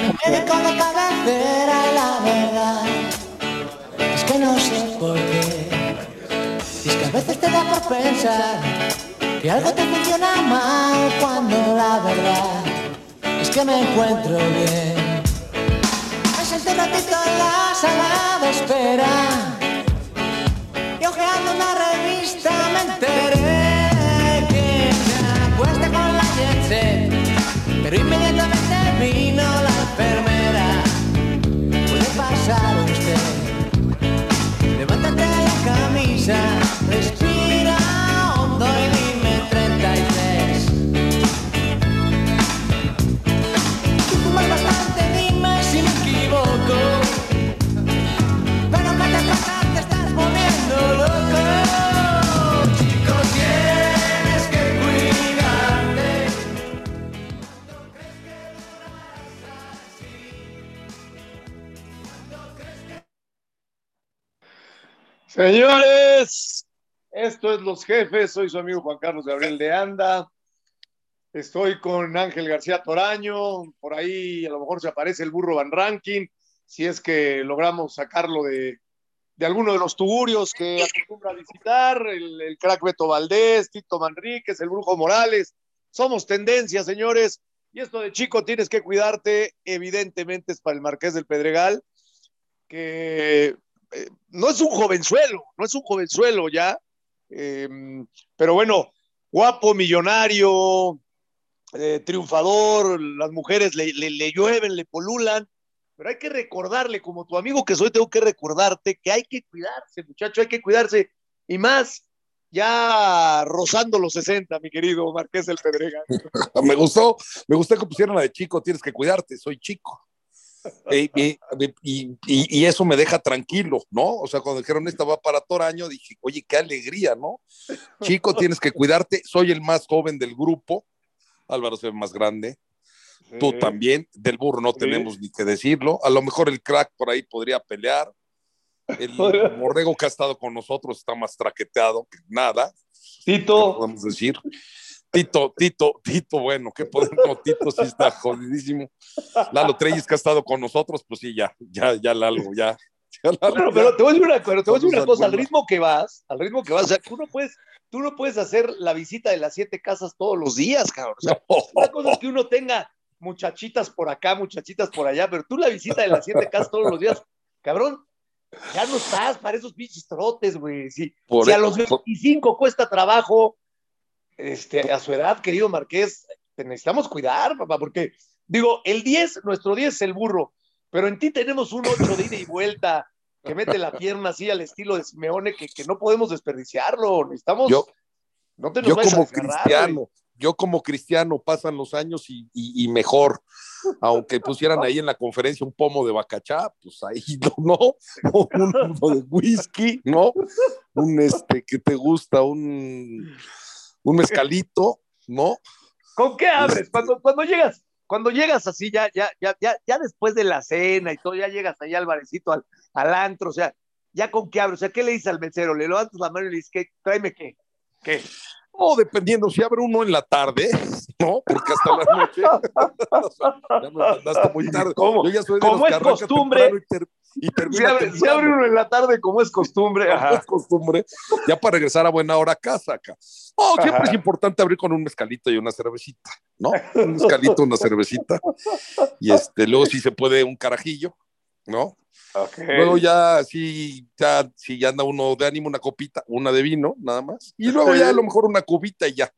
médico de cabecera y la verdad es que no sé por qué. Es que a veces te da por pensar que algo te funciona mal cuando la verdad es que me encuentro bien. Me senté un ratito en la sala de espera y ojeando una revista me enteré que se acuesta con la set, pero inmediatamente Señores, esto es Los Jefes. Soy su amigo Juan Carlos Gabriel de Anda. Estoy con Ángel García Toraño. Por ahí a lo mejor se aparece el burro Van Ranking. Si es que logramos sacarlo de, de alguno de los tugurios que acostumbra a visitar. El, crack Beto Valdés, Tito Manríquez, el brujo Morales. Somos tendencia, señores. Y esto de chico tienes que cuidarte, evidentemente es para el Marqués del Pedregal, que eh, no es un jovenzuelo, no es un jovenzuelo ya, eh, pero bueno, guapo, millonario, eh, triunfador, las mujeres le, le, le, llueven, le polulan, pero hay que recordarle, como tu amigo que soy, tengo que recordarte que hay que cuidarse, muchacho, hay que cuidarse, y más ya rozando los 60, mi querido Marqués del Pedregal. me gustó, me gustó que pusieran la de chico, tienes que cuidarte, soy chico. Y, y, y, y, eso me deja tranquilo, ¿no? O sea, cuando dijeron esta va para Toraño, dije, oye, qué alegría, ¿no? Chico, tienes que cuidarte, soy el más joven del grupo, Álvaro es el más grande, sí. tú también, del burro no sí. tenemos ni que decirlo, a lo mejor el crack por ahí podría pelear, el borrego que ha estado con nosotros está más traqueteado que nada. Tito. Podemos decir. Tito, Tito, Tito, bueno, ¿qué podemos? Tito sí está jodidísimo. Lalo Treyes que ha estado con nosotros, pues sí, ya, ya, ya Lalo, ya. ya Lalo, pero, pero, te voy a decir una, pero te voy a decir una cosa, al ritmo que vas, al ritmo que vas, o sea, tú no puedes, tú no puedes hacer la visita de las siete casas todos los días, cabrón. O sea, no. una cosa es que uno tenga muchachitas por acá, muchachitas por allá, pero tú la visita de las siete casas todos los días, cabrón, ya no estás para esos pinches trotes, güey. Si, si, a los 25 por... cuesta trabajo, este, a su edad, querido Marqués, te necesitamos cuidar, papá, porque, digo, el 10, nuestro 10 es el burro, pero en ti tenemos un 8 de ida y vuelta que mete la pierna así al estilo de Simeone que, que no podemos desperdiciarlo. Necesitamos. Yo, no te yo como cristiano, yo como cristiano pasan los años y, y, y, mejor. Aunque pusieran ahí en la conferencia un pomo de bacachá, pues ahí no, no, un, un de whisky, ¿no? Un este que te gusta, un, un mezcalito, ¿no? ¿Con qué abres? Cuando, cuando llegas, cuando llegas así, ya, ya, ya, ya, ya después de la cena y todo, ya llegas ahí al barecito, al, al antro, o sea, ya con qué abres, o sea, ¿qué le dices al mesero? Le levantas la mano y le dices, ¿qué? Tráeme qué. ¿Qué? No, dependiendo, si abre uno en la tarde, ¿no? Porque hasta la noche. o sea, ya me mandaste muy tarde. ¿Cómo? Yo ya soy de como los es costumbre. Y, ter y si, abre, abre, uno en la tarde, como es costumbre. Como es costumbre. Ya para regresar a buena hora a casa acá. Oh, siempre Ajá. es importante abrir con un mezcalito y una cervecita, ¿no? Un mezcalito, una cervecita. Y este, luego si se puede un carajillo, ¿no? Okay. Luego ya si ya si ya anda uno de ánimo una copita, una de vino, nada más. Y luego ya a lo mejor una cubita y ya.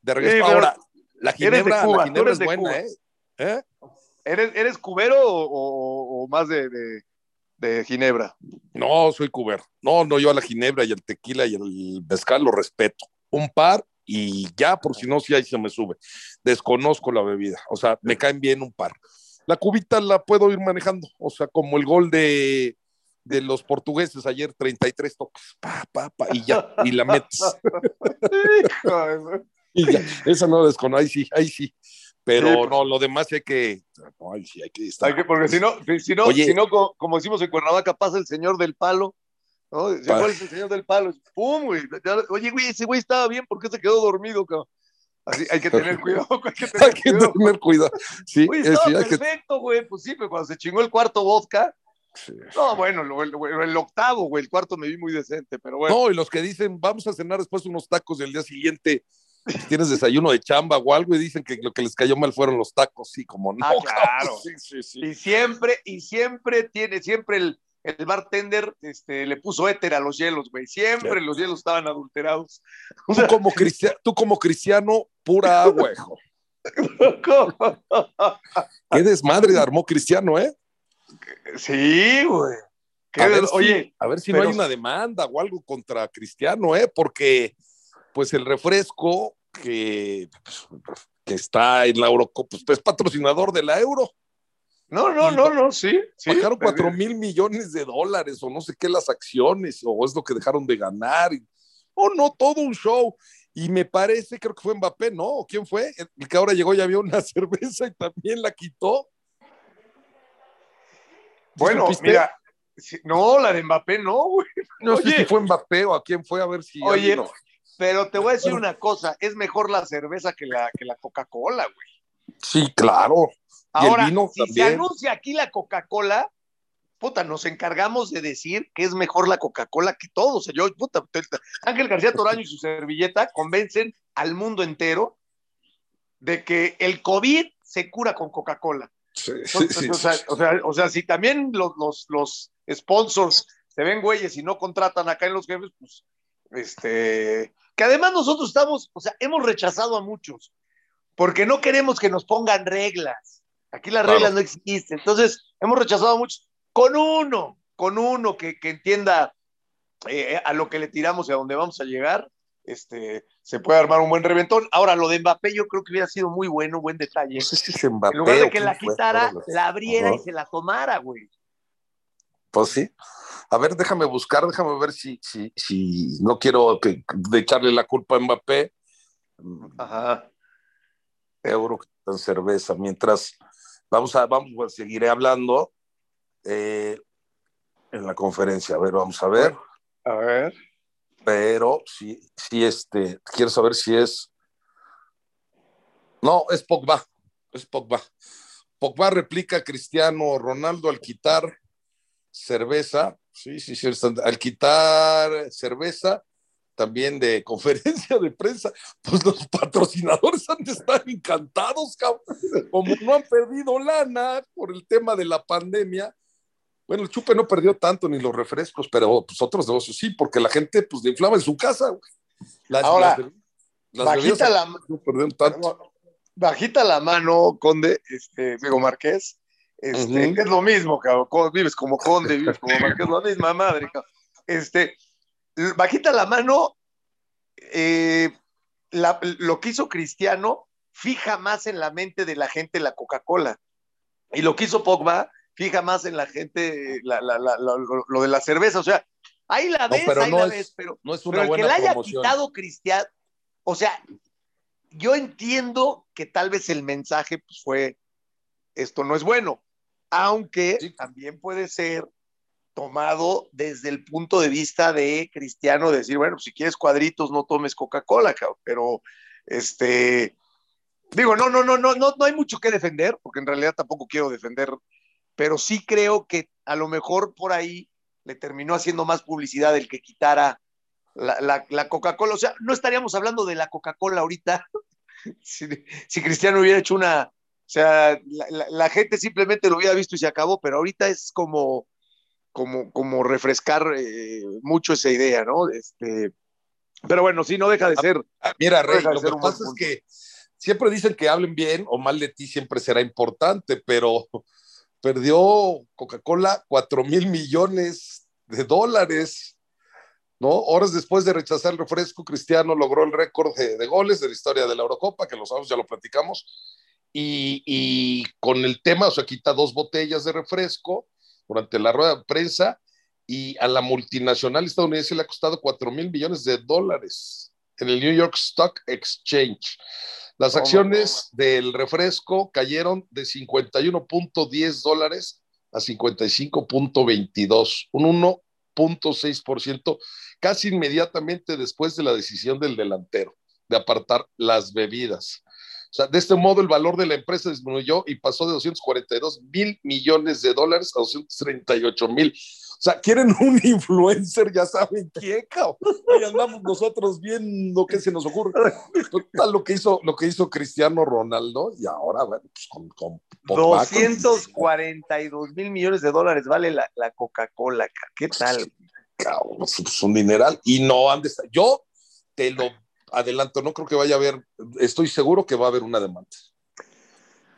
De regreso. Sí, Ahora, la ginebra, Cuba, la ginebra es buena. ¿eh? ¿eh? ¿Eres, ¿Eres cubero o, o, o más de, de, de, ginebra? No, soy cubero. No, no, yo a la ginebra y el tequila y el mezcal lo respeto. Un par y ya, por si no, si ahí se me sube. Desconozco la bebida. O sea, me caen bien un par la cubita la puedo ir manejando, o sea, como el gol de, de los portugueses ayer, 33 toques, pa, pa, pa, y ya, y la metes. y ya, esa no desconozco, ahí sí, ahí sí. Pero sí, no, lo demás hay que, ahí sí hay que estar. Hay que, porque si no, si no, Oye, si no como, como, decimos en Cuernavaca, pasa el señor del palo, ¿no? ¿Cuál es el señor del palo? ¡Pum, güey! Oye, güey, ese güey estaba bien, ¿por qué se quedó dormido, cabrón? Así, hay que tener cuidado. Hay que tener Hay que cuidado. tener cuidado. Sí, estaba sí, que- perfecto, güey. Pues sí, pero cuando se chingó el cuarto vodka. sí. No, bueno, el, el octavo, güey. El cuarto me vi muy decente, pero bueno. No, y los que dicen, vamos a cenar después unos tacos y el día siguiente pues, tienes desayuno de chamba o algo y dicen que lo que les cayó mal fueron los tacos, sí, como no. Ah, claro. Sí, sí, sí. Y siempre, y siempre tiene, siempre el, el bartender este, le puso éter a los hielos, güey. Siempre Claro. los hielos estaban adulterados. O Tú sea, como, cristiano, tú como cristiano, pura agua, hijo. ¿cómo? Qué desmadre armó Cristiano, ¿eh? sí, güey. A ver, si, Oye, a ver si pero- no hay una demanda o algo contra Cristiano, ¿eh? Porque, pues, el refresco que, que está en la Eurocopa, pues, es patrocinador de la Euro. no, no, no, no, sí. sí Bajaron cuatro mil millones de dólares o no sé qué las acciones o es lo que dejaron de ganar. Y, oh, no, todo un show. Y me parece, creo que fue Mbappé, ¿no? ¿O quién fue? El que ahora llegó y había una cerveza y también la quitó. Bueno, mira, no, la de Mbappé no, güey. No sé si fue Mbappé o a quién fue, a ver si. Oye, alguien- Pero te voy a decir una cosa, es mejor la cerveza que la, que la Coca-Cola, güey. Sí, claro. Y el Ahora, vino si se anuncia aquí la Coca-Cola, puta, nos encargamos de decir que es mejor la Coca-Cola que todo. O sea, yo, puta, Ángel García Toraño y su servilleta convencen al mundo entero de que el COVID se cura con Coca-Cola. Sí, sí, Entonces, sí, o, sea, o, sea, o sea, si también los, los, los sponsors se ven güeyes y no contratan acá en los jefes, pues, este, que además nosotros estamos, o sea, hemos rechazado a muchos, porque no queremos que nos pongan reglas. Aquí las Claro. reglas no existen. Entonces, hemos rechazado a muchos. Con uno, con uno que, que entienda eh, a lo que le tiramos y a dónde vamos a llegar, este, se puede armar un buen reventón. Ahora, lo de Mbappé yo creo que hubiera sido muy bueno, buen detalle. No sé si es Mbappé En lugar de que la quitara, la abriera y se la tomara, güey. Pues sí. A ver, déjame buscar, déjame ver si, si, si no quiero que, de echarle la culpa a Mbappé. Ajá. Euro en cerveza. Mientras vamos a, vamos, pues, seguiré hablando eh, en la conferencia. A ver, vamos a ver. A ver. Pero sí, sí, este, quiero saber si es. No, es Pogba. Es Pogba. Pogba replica a Cristiano Ronaldo al quitar cerveza. Sí, sí, sí. Al quitar cerveza, también de conferencia de prensa, pues los patrocinadores han de estar encantados, cabrón. Como no han perdido lana por el tema de la pandemia. Bueno, el chupe no perdió tanto ni los refrescos, pero pues otros negocios sí, porque la gente pues le inflama en su casa. Las, Ahora, las, las Bajita la, no tanto. bajita la mano, Conde, este, digo Marqués. Este. Es lo mismo, cabrón. Vives como Conde, vives como Marqués, la misma madre, cabrón. Este, bajita la mano, eh, la- lo que hizo Cristiano fija más en la mente de la gente la Coca-Cola. Y lo que hizo Pogba fija más en la gente la- la- la- la- lo, lo de la cerveza. O sea, ahí la No, ves, pero ahí no la es- ves, pero No es pero el que le haya promoción. quitado Cristiano, o sea, yo entiendo que tal vez el mensaje pues, fue, esto no es bueno, aunque Sí. también puede ser tomado desde el punto de vista de Cristiano, decir, bueno, si quieres cuadritos, no tomes Coca-Cola, pero este, digo, no, no, no, no, no, no hay mucho que defender, porque en realidad tampoco quiero defender, pero sí creo que a lo mejor por ahí le terminó haciendo más publicidad el que quitara la, la, la Coca-Cola. O sea, no estaríamos hablando de la Coca-Cola ahorita si, si, Cristiano hubiera hecho una. O sea, la, la, la, gente simplemente lo hubiera visto y se acabó, pero ahorita es como, como, como refrescar eh, mucho esa idea, ¿no? Este, pero bueno, sí, no deja de ser. Ah, mira, no Rey, de lo que pasa es que siempre dicen que hablen bien o mal de ti siempre será importante, pero perdió Coca-Cola cuatro mil millones de dólares, ¿no? Horas después de rechazar el refresco, Cristiano logró el récord de, de goles de la historia de la Eurocopa, que lo sabemos, ya lo platicamos, y, y con el tema, o sea, quita dos botellas de refresco durante la rueda de prensa y a la multinacional estadounidense le ha costado 4 mil millones de dólares en el New York Stock Exchange. Las Toma, acciones del refresco cayeron de 51.10 dólares a 55.22, un 1.6%, casi inmediatamente después de la decisión del delantero. de apartar las bebidas. Sea, de este modo el valor de la empresa disminuyó y pasó de 242 mil millones de dólares a 238 mil. O sea, quieren un influencer, ya saben quién, cabrón. Ahí andamos nosotros viendo qué se nos ocurre. Total, lo que hizo, lo que hizo Cristiano Ronaldo y ahora, bueno, pues con, con Pogba, 242 mil millones de dólares vale la, la Coca-Cola. ¿Qué tal? cabrón, es pues, un dineral y no han de estar. Yo te lo adelanto, no creo que vaya a haber, estoy seguro que va a haber una demanda.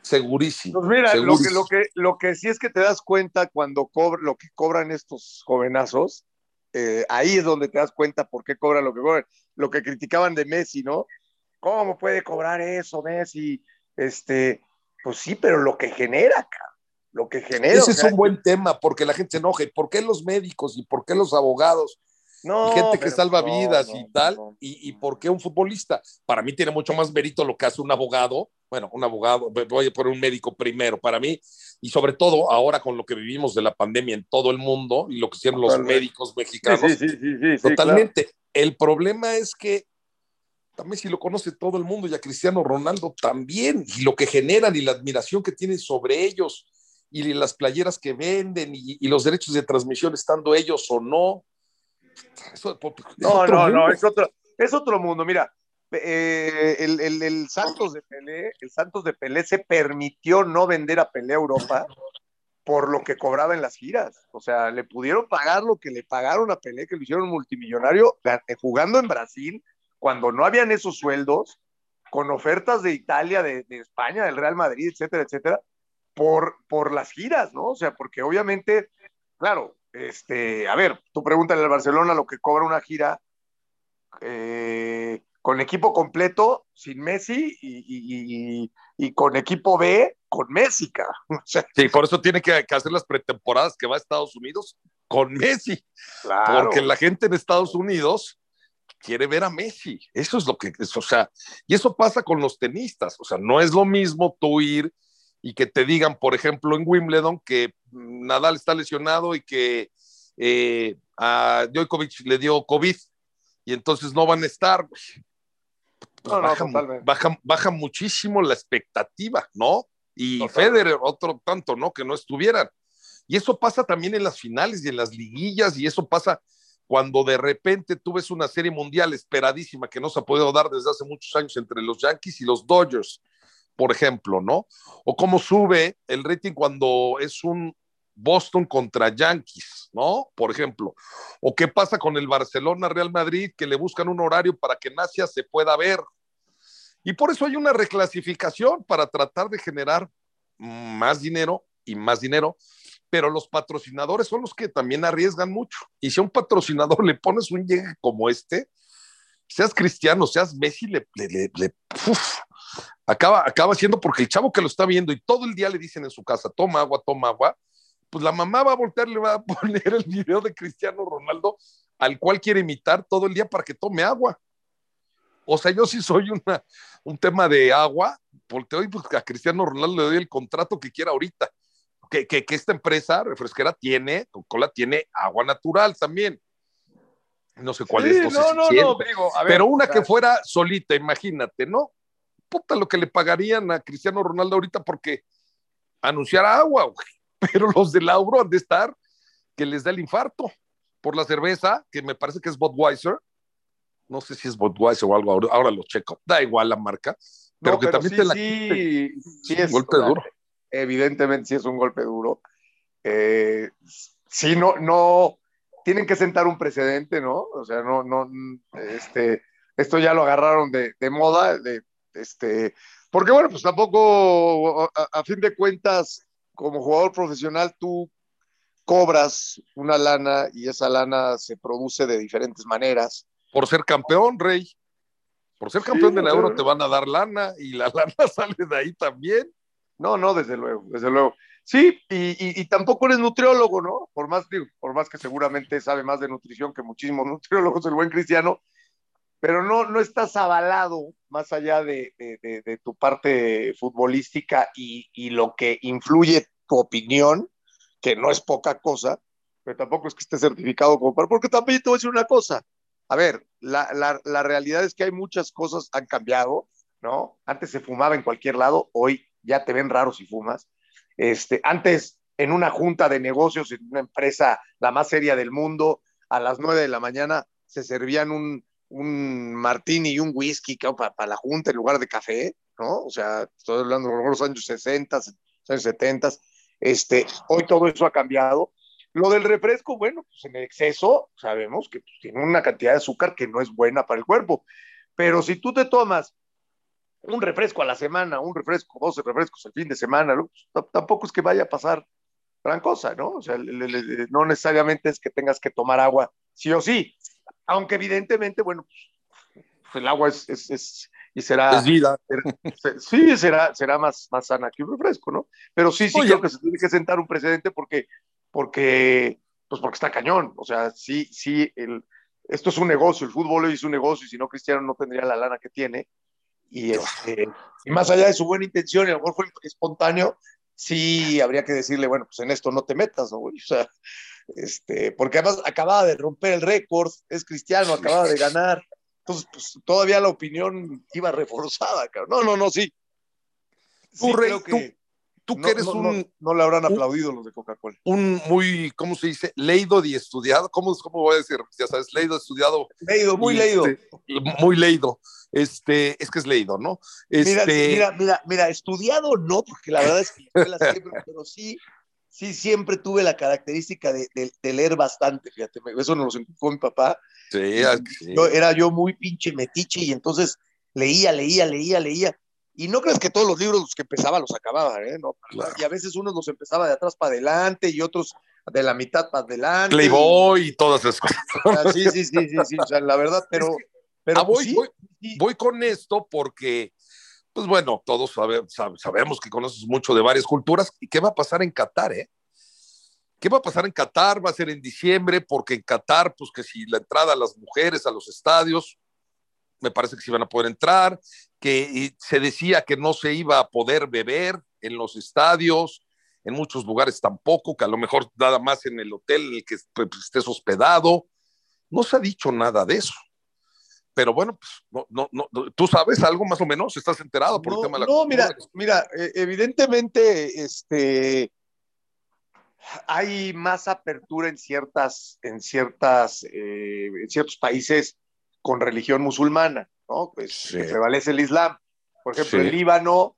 Segurísimo. Pues mira, Lo, que, lo, que, lo que sí es que te das cuenta cuando cobra, lo que cobran estos jovenazos, eh, ahí es donde te das cuenta por qué cobran lo que cobran. Lo que criticaban de Messi, ¿no? ¿Cómo puede cobrar eso, Messi? Este, pues sí, pero lo que genera, lo que genera. Ese o es un buen tema porque la gente se enoja. ¿Y ¿Por qué los médicos y por qué los abogados no, y gente que salva no, vidas no, y tal? Y, y por qué un futbolista? Para mí tiene mucho más mérito lo que hace un abogado. Bueno, un abogado, voy a poner un médico primero. Para mí, y sobre todo ahora con lo que vivimos de la pandemia en todo el mundo y lo que hicieron los médicos mexicanos, sí, sí, sí, sí, sí, Totalmente. El problema es que también si lo conoce todo el mundo y a Cristiano Ronaldo también, y lo que generan y la admiración que tienen sobre ellos y las playeras que venden y, y los derechos de transmisión estando ellos o no. Eso es No, no, no, mundo. es otro, es otro mundo. Mira, eh, el, el- el Santos de Pelé, el Santos de Pelé se permitió no vender a Pelé a Europa por lo que cobraba en las giras. O sea, le pudieron pagar lo que le pagaron a Pelé, que lo hicieron multimillonario, eh, jugando en Brasil, cuando no habían esos sueldos, con ofertas de Italia, de, de España, del Real Madrid, etcétera, etcétera, por, por las giras, ¿no? O sea, porque obviamente, claro, este, a ver, tú pregúntale al Barcelona lo que cobra una gira eh, con equipo completo, sin Messi, y, y- y- y con equipo B, con Messi. O sea, Sí, por eso tiene que, que hacer las pretemporadas que va a Estados Unidos con Messi, claro. porque la gente en Estados Unidos quiere ver a Messi. Eso es lo que es, o sea, y eso pasa con los tenistas. O sea, no es lo mismo tú ir y que te digan, por ejemplo, en Wimbledon, que mm, Nadal está lesionado y que eh, a Djokovic le dio COVID y entonces no van a estar. Pues No, baja, muchísimo la expectativa, ¿no? Y Totalmente. Federer, otro tanto, ¿no? Que no estuvieran. Y eso pasa también en las finales y en las liguillas, y eso pasa cuando de repente tú ves una serie mundial esperadísima que no se ha podido dar desde hace muchos años entre los Yankees y los Dodgers, por ejemplo, ¿no? O cómo sube el rating cuando es un Boston contra Yankees, ¿no? Por ejemplo. O qué pasa con el Barcelona Real Madrid, que le buscan un horario para que en Asia se pueda ver. Y por eso hay una reclasificación para tratar de generar más dinero y más dinero, pero los patrocinadores son los que también arriesgan mucho. Y si a un patrocinador le pones un llegue como este, seas cristiano, seas Messi, le, le, le- le- uf, acaba, acaba siendo porque el chavo que lo está viendo y todo el día le dicen en su casa, toma agua, toma agua, pues la mamá va a voltear, le va a poner el video de Cristiano Ronaldo al cual quiere imitar todo el día para que tome agua. O sea, yo sí soy una, un tema de agua, volteo y pues a Cristiano Ronaldo le doy el contrato que quiera ahorita. Que, que, que esta empresa refresquera tiene, Coca-Cola tiene agua natural también. No sé cuál Sí, es, no, sé no, si no, no, digo, a ver, pero una o sea, que fuera solita, imagínate, ¿no? Puta lo que le pagarían a Cristiano Ronaldo ahorita porque anunciara agua, güey. Pero los de Lauro han de estar que les da el infarto por la cerveza, que me parece que es Budweiser. No sé si es Budweiser o algo, ahora, ahora lo checo. Da igual la marca, pero no, que también sí, te la sí, sí Es un golpe o sea, duro. Evidentemente sí es un golpe duro. Eh, sí, no, no, tienen que sentar un precedente, ¿no? O sea, no, no, este, esto ya lo agarraron de, de moda, de, este, porque bueno, pues tampoco, a, a fin de cuentas, como jugador profesional, tú cobras una lana y esa lana se produce de diferentes maneras. por ser campeón, Rey. Por ser Sí, campeón de la Euro te van a dar lana y la lana sale de ahí también. No, no, desde luego, desde luego. Sí, y, y, y tampoco eres nutriólogo, ¿no? Por más, digo, por más que seguramente sabe más de nutrición que muchísimos nutriólogos, el buen cristiano, pero no, no estás avalado más allá de, de, tu parte futbolística y, y, lo que influye tu opinión, que no es poca cosa, pero tampoco es que esté certificado como para, porque también te voy a decir una cosa. A ver, la, la, la, realidad es que hay muchas cosas han cambiado, ¿no? Antes se fumaba en cualquier lado, hoy ya te ven raro si fumas. Este, antes, en una junta de negocios, en una empresa la más seria del mundo, a las nueve de la mañana se servían un, un martini y un whisky para, para la junta en lugar de café, ¿no? O sea, estoy hablando de los años 60, años 70. Este, hoy todo eso ha cambiado. Lo del refresco, bueno, pues en exceso sabemos que pues, tiene una cantidad de azúcar que no es buena para el cuerpo. Pero si tú te tomas un refresco a la semana, un refresco, 12 refrescos el fin de semana. Pues, tampoco es que vaya a pasar gran cosa, ¿no? O sea, no necesariamente es que tengas que tomar agua sí o sí, aunque evidentemente, bueno, pues, el agua es, es, es y será... Es vida. Será, sí, será, será más, más sana que un refresco, ¿no? Pero sí, sí Oye, creo que se tiene que sentar un precedente porque, porque, pues porque está cañón, o sea, sí, sí, el, esto es un negocio, el fútbol es un negocio y si no Cristiano no tendría la lana que tiene y, este, y más allá de su buena intención, y a lo mejor fue espontáneo, sí habría que decirle, bueno, pues en esto no te metas, ¿no? O sea, este, porque además acababa de romper el récord, es cristiano, acababa de ganar, entonces pues, todavía la opinión iba reforzada, cabrón. No, no, no, sí. sí tú, que tú, tú no, que eres no, un... No, no, le habrán aplaudido un, los de Coca-Cola. Un muy, ¿cómo se dice? Leído y estudiado. ¿Cómo, ¿Cómo voy a decir? Ya sabes, leído, estudiado. Leído, muy leído. Este, muy leído. Este, es que es leído, ¿no? Este... Mira, mira, mira, mira, estudiado no, porque la verdad es que siempre, pero sí, sí, siempre tuve la característica de, de, de, leer bastante, fíjate, eso nos lo inculcó mi papá. Sí, sí. Yo, era yo muy pinche metiche y entonces leía, leía, leía, leía. Y no crees que todos los libros los que empezaba los acababa, ¿eh? No, claro. Y a veces unos los empezaba de atrás para adelante y otros de la mitad para adelante. Playboy y, todas esas cosas. Sí, sí, sí, sí, sí, o sea, la verdad, pero... Pero ah, voy, sí, voy, voy, con esto porque, pues bueno, todos sabe, sabe, sabemos que conoces mucho de varias culturas. ¿Y qué va a pasar en Qatar, eh? ¿Qué va a pasar en Qatar? Va a ser en diciembre, porque en Qatar, pues que si la entrada a las mujeres a los estadios, me parece que sí van a poder entrar, que se decía que no se iba a poder beber en los estadios, en muchos lugares tampoco, que a lo mejor nada más en el hotel en el que pues, estés hospedado. No se ha dicho nada de eso pero bueno, pues no, no, no, tú sabes algo más o menos, estás enterado por no, el tema de la No, mira, mira, eh, evidentemente, este, hay más apertura en ciertas, en ciertas, eh, en ciertos países con religión musulmana, ¿no? Pues sí. prevalece el Islam. Por ejemplo, sí. el Líbano,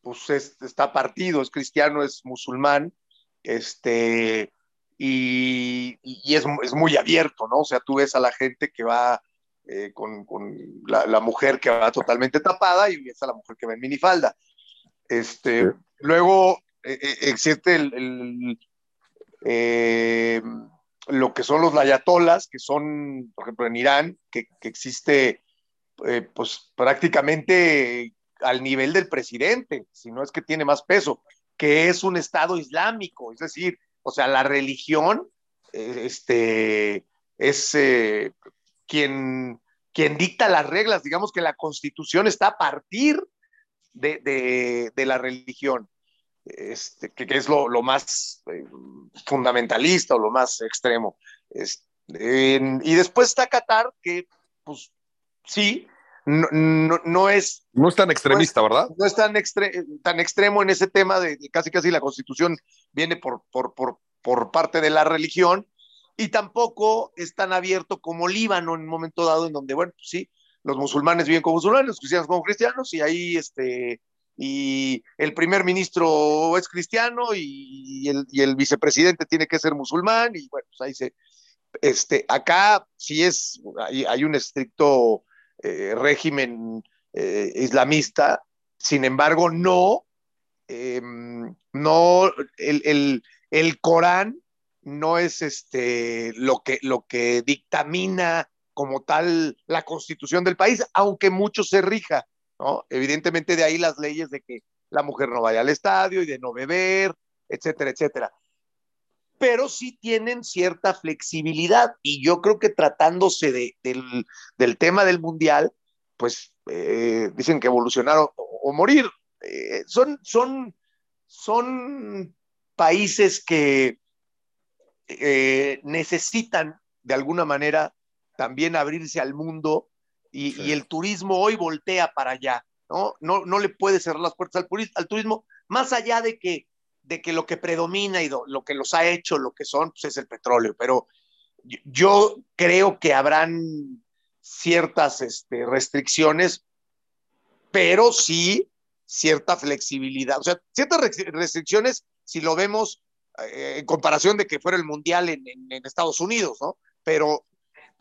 pues es, está partido, es cristiano, es musulmán, este, y, y es, es, muy abierto, ¿no? O sea, tú ves a la gente que va eh, con, con la, la, mujer que va totalmente tapada y ves a la mujer que va en minifalda. Este, sí. Luego eh, existe el, el eh, lo que son los layatolas, que son, por ejemplo, en Irán, que, que existe eh, pues prácticamente al nivel del presidente, si no es que tiene más peso, que es un Estado islámico, es decir, o sea, la religión eh, este, es eh, quien, quien dicta las reglas, digamos que la constitución está a partir de, de, de la religión este, que, que, es lo, lo más eh, fundamentalista o lo más extremo. Este, en, y después está Qatar, que pues sí, no, no, no, es... No es tan extremista, no es, ¿verdad? No es tan, extre, tan extremo en ese tema de, de, casi casi la constitución viene por, por, por, por parte de la religión y tampoco es tan abierto como Líbano en un momento dado en donde, bueno, pues sí, los musulmanes viven como musulmanes, los cristianos como cristianos y ahí este, y el primer ministro es cristiano y el, y el, vicepresidente tiene que ser musulmán y bueno, pues ahí se... Este, acá sí es, hay, hay un estricto eh, régimen eh, islamista, sin embargo no, eh, no, el, el, el, Corán no es este, lo, que, lo que dictamina como tal la constitución del país, aunque mucho se rija ¿no? Evidentemente de ahí las leyes de que la mujer no vaya al estadio y de no beber, etcétera, etcétera. Pero sí tienen cierta flexibilidad y yo creo que tratándose de, del, del, tema del mundial, pues eh, dicen que evolucionar o, morir. Eh, son, son, son países que eh, necesitan de alguna manera también abrirse al mundo y, sí. y, el turismo hoy voltea para allá, ¿no? No, no le puede cerrar las puertas al, al turismo, más allá de que, de que lo que predomina y lo, lo que los ha hecho, lo que son, pues es el petróleo, pero yo creo que habrán ciertas este, restricciones, pero sí cierta flexibilidad, o sea, ciertas restricciones si lo vemos en comparación de que fuera el mundial en, en, en Estados Unidos, ¿no? Pero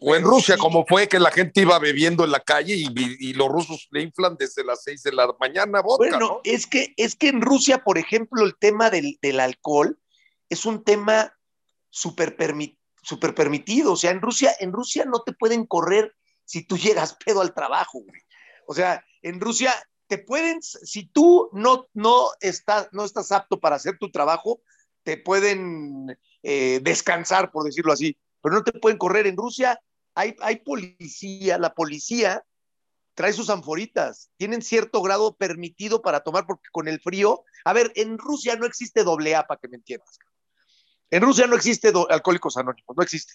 o en Rusia, sí. como fue que la gente iba bebiendo en la calle y, y, los rusos le inflan desde las seis de la mañana vodka, Bueno, ¿no? es, que, es que en Rusia, por ejemplo, el tema del, del alcohol es un tema súper permi super permitido. O sea, en Rusia, en Rusia no te pueden correr si tú llegas pedo al trabajo, güey. O sea, en Rusia te pueden, si tú no, no, estás, no estás apto para hacer tu trabajo, te pueden eh, descansar, por decirlo así, pero no te pueden correr. En Rusia hay, hay policía, la policía trae sus anforitas, tienen cierto grado permitido para tomar, porque con el frío, a ver, en Rusia no existe doble A, para que me entiendas. En Rusia no existe alcohólicos anónimos, no existe.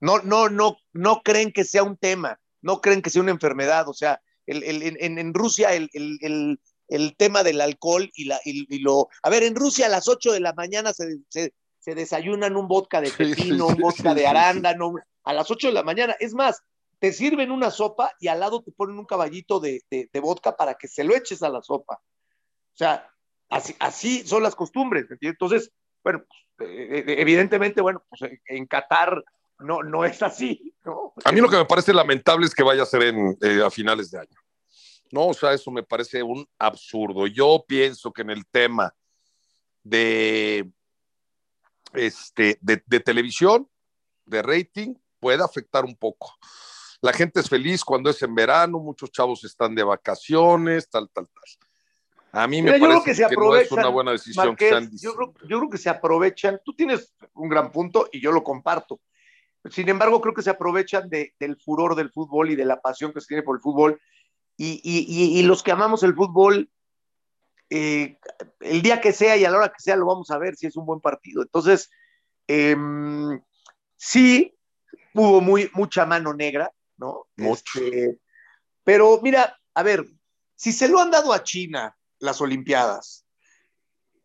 No, no, no, no creen que sea un tema, no creen que sea una enfermedad, o sea, el, en, Rusia el, el, tema del alcohol y, la, y, y, lo... A ver, en Rusia a las 8 de la mañana se, se, se desayunan un vodka de pepino, un vodka de arándano, a las 8 de la mañana. Es más, te sirven una sopa y al lado te ponen un caballito de, de, de vodka para que se lo eches a la sopa. O sea, así, así son las costumbres. ¿entiendes? Entonces, bueno, pues, evidentemente, bueno, pues en Qatar no, no es así. ¿no? A mí lo que me parece lamentable es que vaya a ser en, eh, a finales de año. No, o sea, eso me parece un absurdo. Yo pienso que en el tema de, este, de, de televisión, de rating, puede afectar un poco. La gente es feliz cuando es en verano, muchos chavos están de vacaciones, tal, tal, tal. A mí me Mira, parece que, se que no es una buena decisión Marqués, que sean yo, creo, yo creo que se aprovechan. Tú tienes un gran punto y yo lo comparto. Sin embargo, creo que se aprovechan de, del furor del fútbol y de la pasión que se tiene por el fútbol. Y, y, y, y los que amamos el fútbol, eh, el día que sea y a la hora que sea lo vamos a ver si es un buen partido. Entonces, eh, sí, hubo muy, mucha mano negra, ¿no? Este, pero mira, a ver, si se lo han dado a China las Olimpiadas,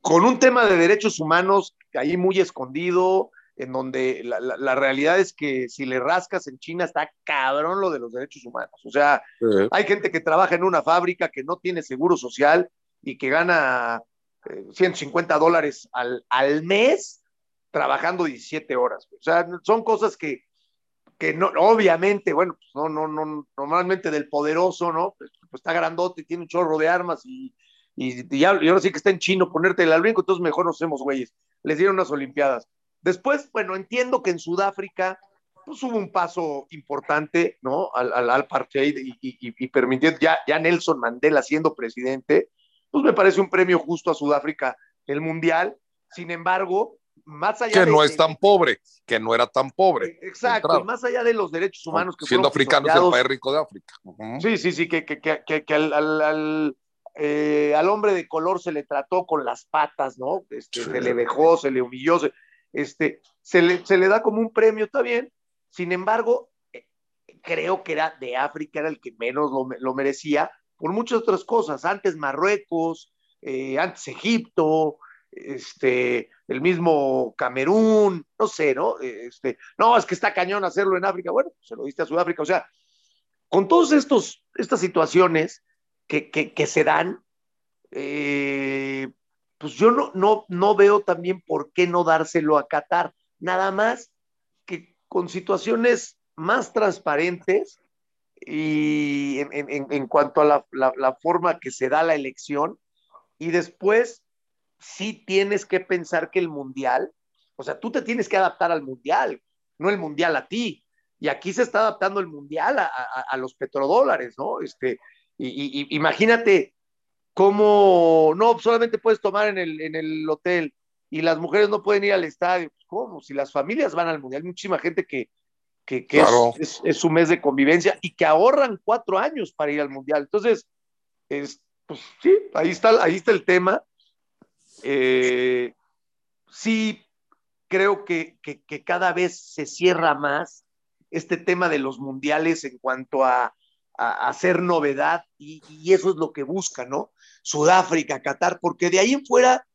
con un tema de derechos humanos ahí muy escondido, en donde la, la, la, realidad es que si le rascas en China está cabrón lo de los derechos humanos. O sea, sí. hay gente que trabaja en una fábrica que no tiene seguro social y que gana eh, 150 dólares al, al, mes trabajando 17 horas. O sea, son cosas que, que no, obviamente, bueno, pues no, no, no, normalmente del poderoso, ¿no? Pues, pues está grandote, tiene un chorro de armas y, y, y, ahora sí que está en chino ponerte el brinco, entonces mejor nos hacemos güeyes. Les dieron unas Olimpiadas Después, bueno, entiendo que en Sudáfrica pues, hubo un paso importante, ¿no? Al, al, al apartheid y, y, y, permitiendo ya, ya Nelson Mandela siendo presidente, pues me parece un premio justo a Sudáfrica el Mundial. Sin embargo, más allá que de, no es tan pobre, que no era tan pobre. Exacto, y más allá de los derechos humanos que siendo africano es el país rico de África. Uh -huh. Sí, sí, sí, que, que, que, que al, al, al eh, al hombre de color se le trató con las patas, ¿no? Este, sí. Se le dejó, se le humilló, se, este, se, le, se le da como un premio, está bien. Sin embargo, eh, creo que era de África, era el que menos lo, lo merecía, por muchas otras cosas. Antes Marruecos, eh, antes Egipto, este, el mismo Camerún, no sé, ¿no? Este, no, es que está cañón hacerlo en África. Bueno, se lo diste a Sudáfrica. O sea, con todas estas situaciones que, que, que se dan, eh, pues yo no, no, no veo también por qué no dárselo a Qatar. Nada más que con situaciones más transparentes y en, en, en cuanto a la, la, forma que se da la elección, y después sí tienes que pensar que el mundial, o sea, tú te tienes que adaptar al mundial, no el mundial a ti. Y aquí se está adaptando el mundial a, a, a los petrodólares, ¿no? Este, y, y, imagínate cómo no solamente puedes tomar en el, en el hotel y las mujeres no pueden ir al estadio. ¿Cómo? Si las familias van al mundial, muchísima gente que, que, que claro. es, es, es, su mes de convivencia y que ahorran cuatro años para ir al mundial. Entonces, es, pues sí, ahí está, ahí está el tema. Eh, sí, creo que, que, que, cada vez se cierra más este tema de los mundiales en cuanto a, a hacer novedad y, y, eso es lo que busca, ¿no? Sudáfrica, Qatar, porque de ahí en fuera,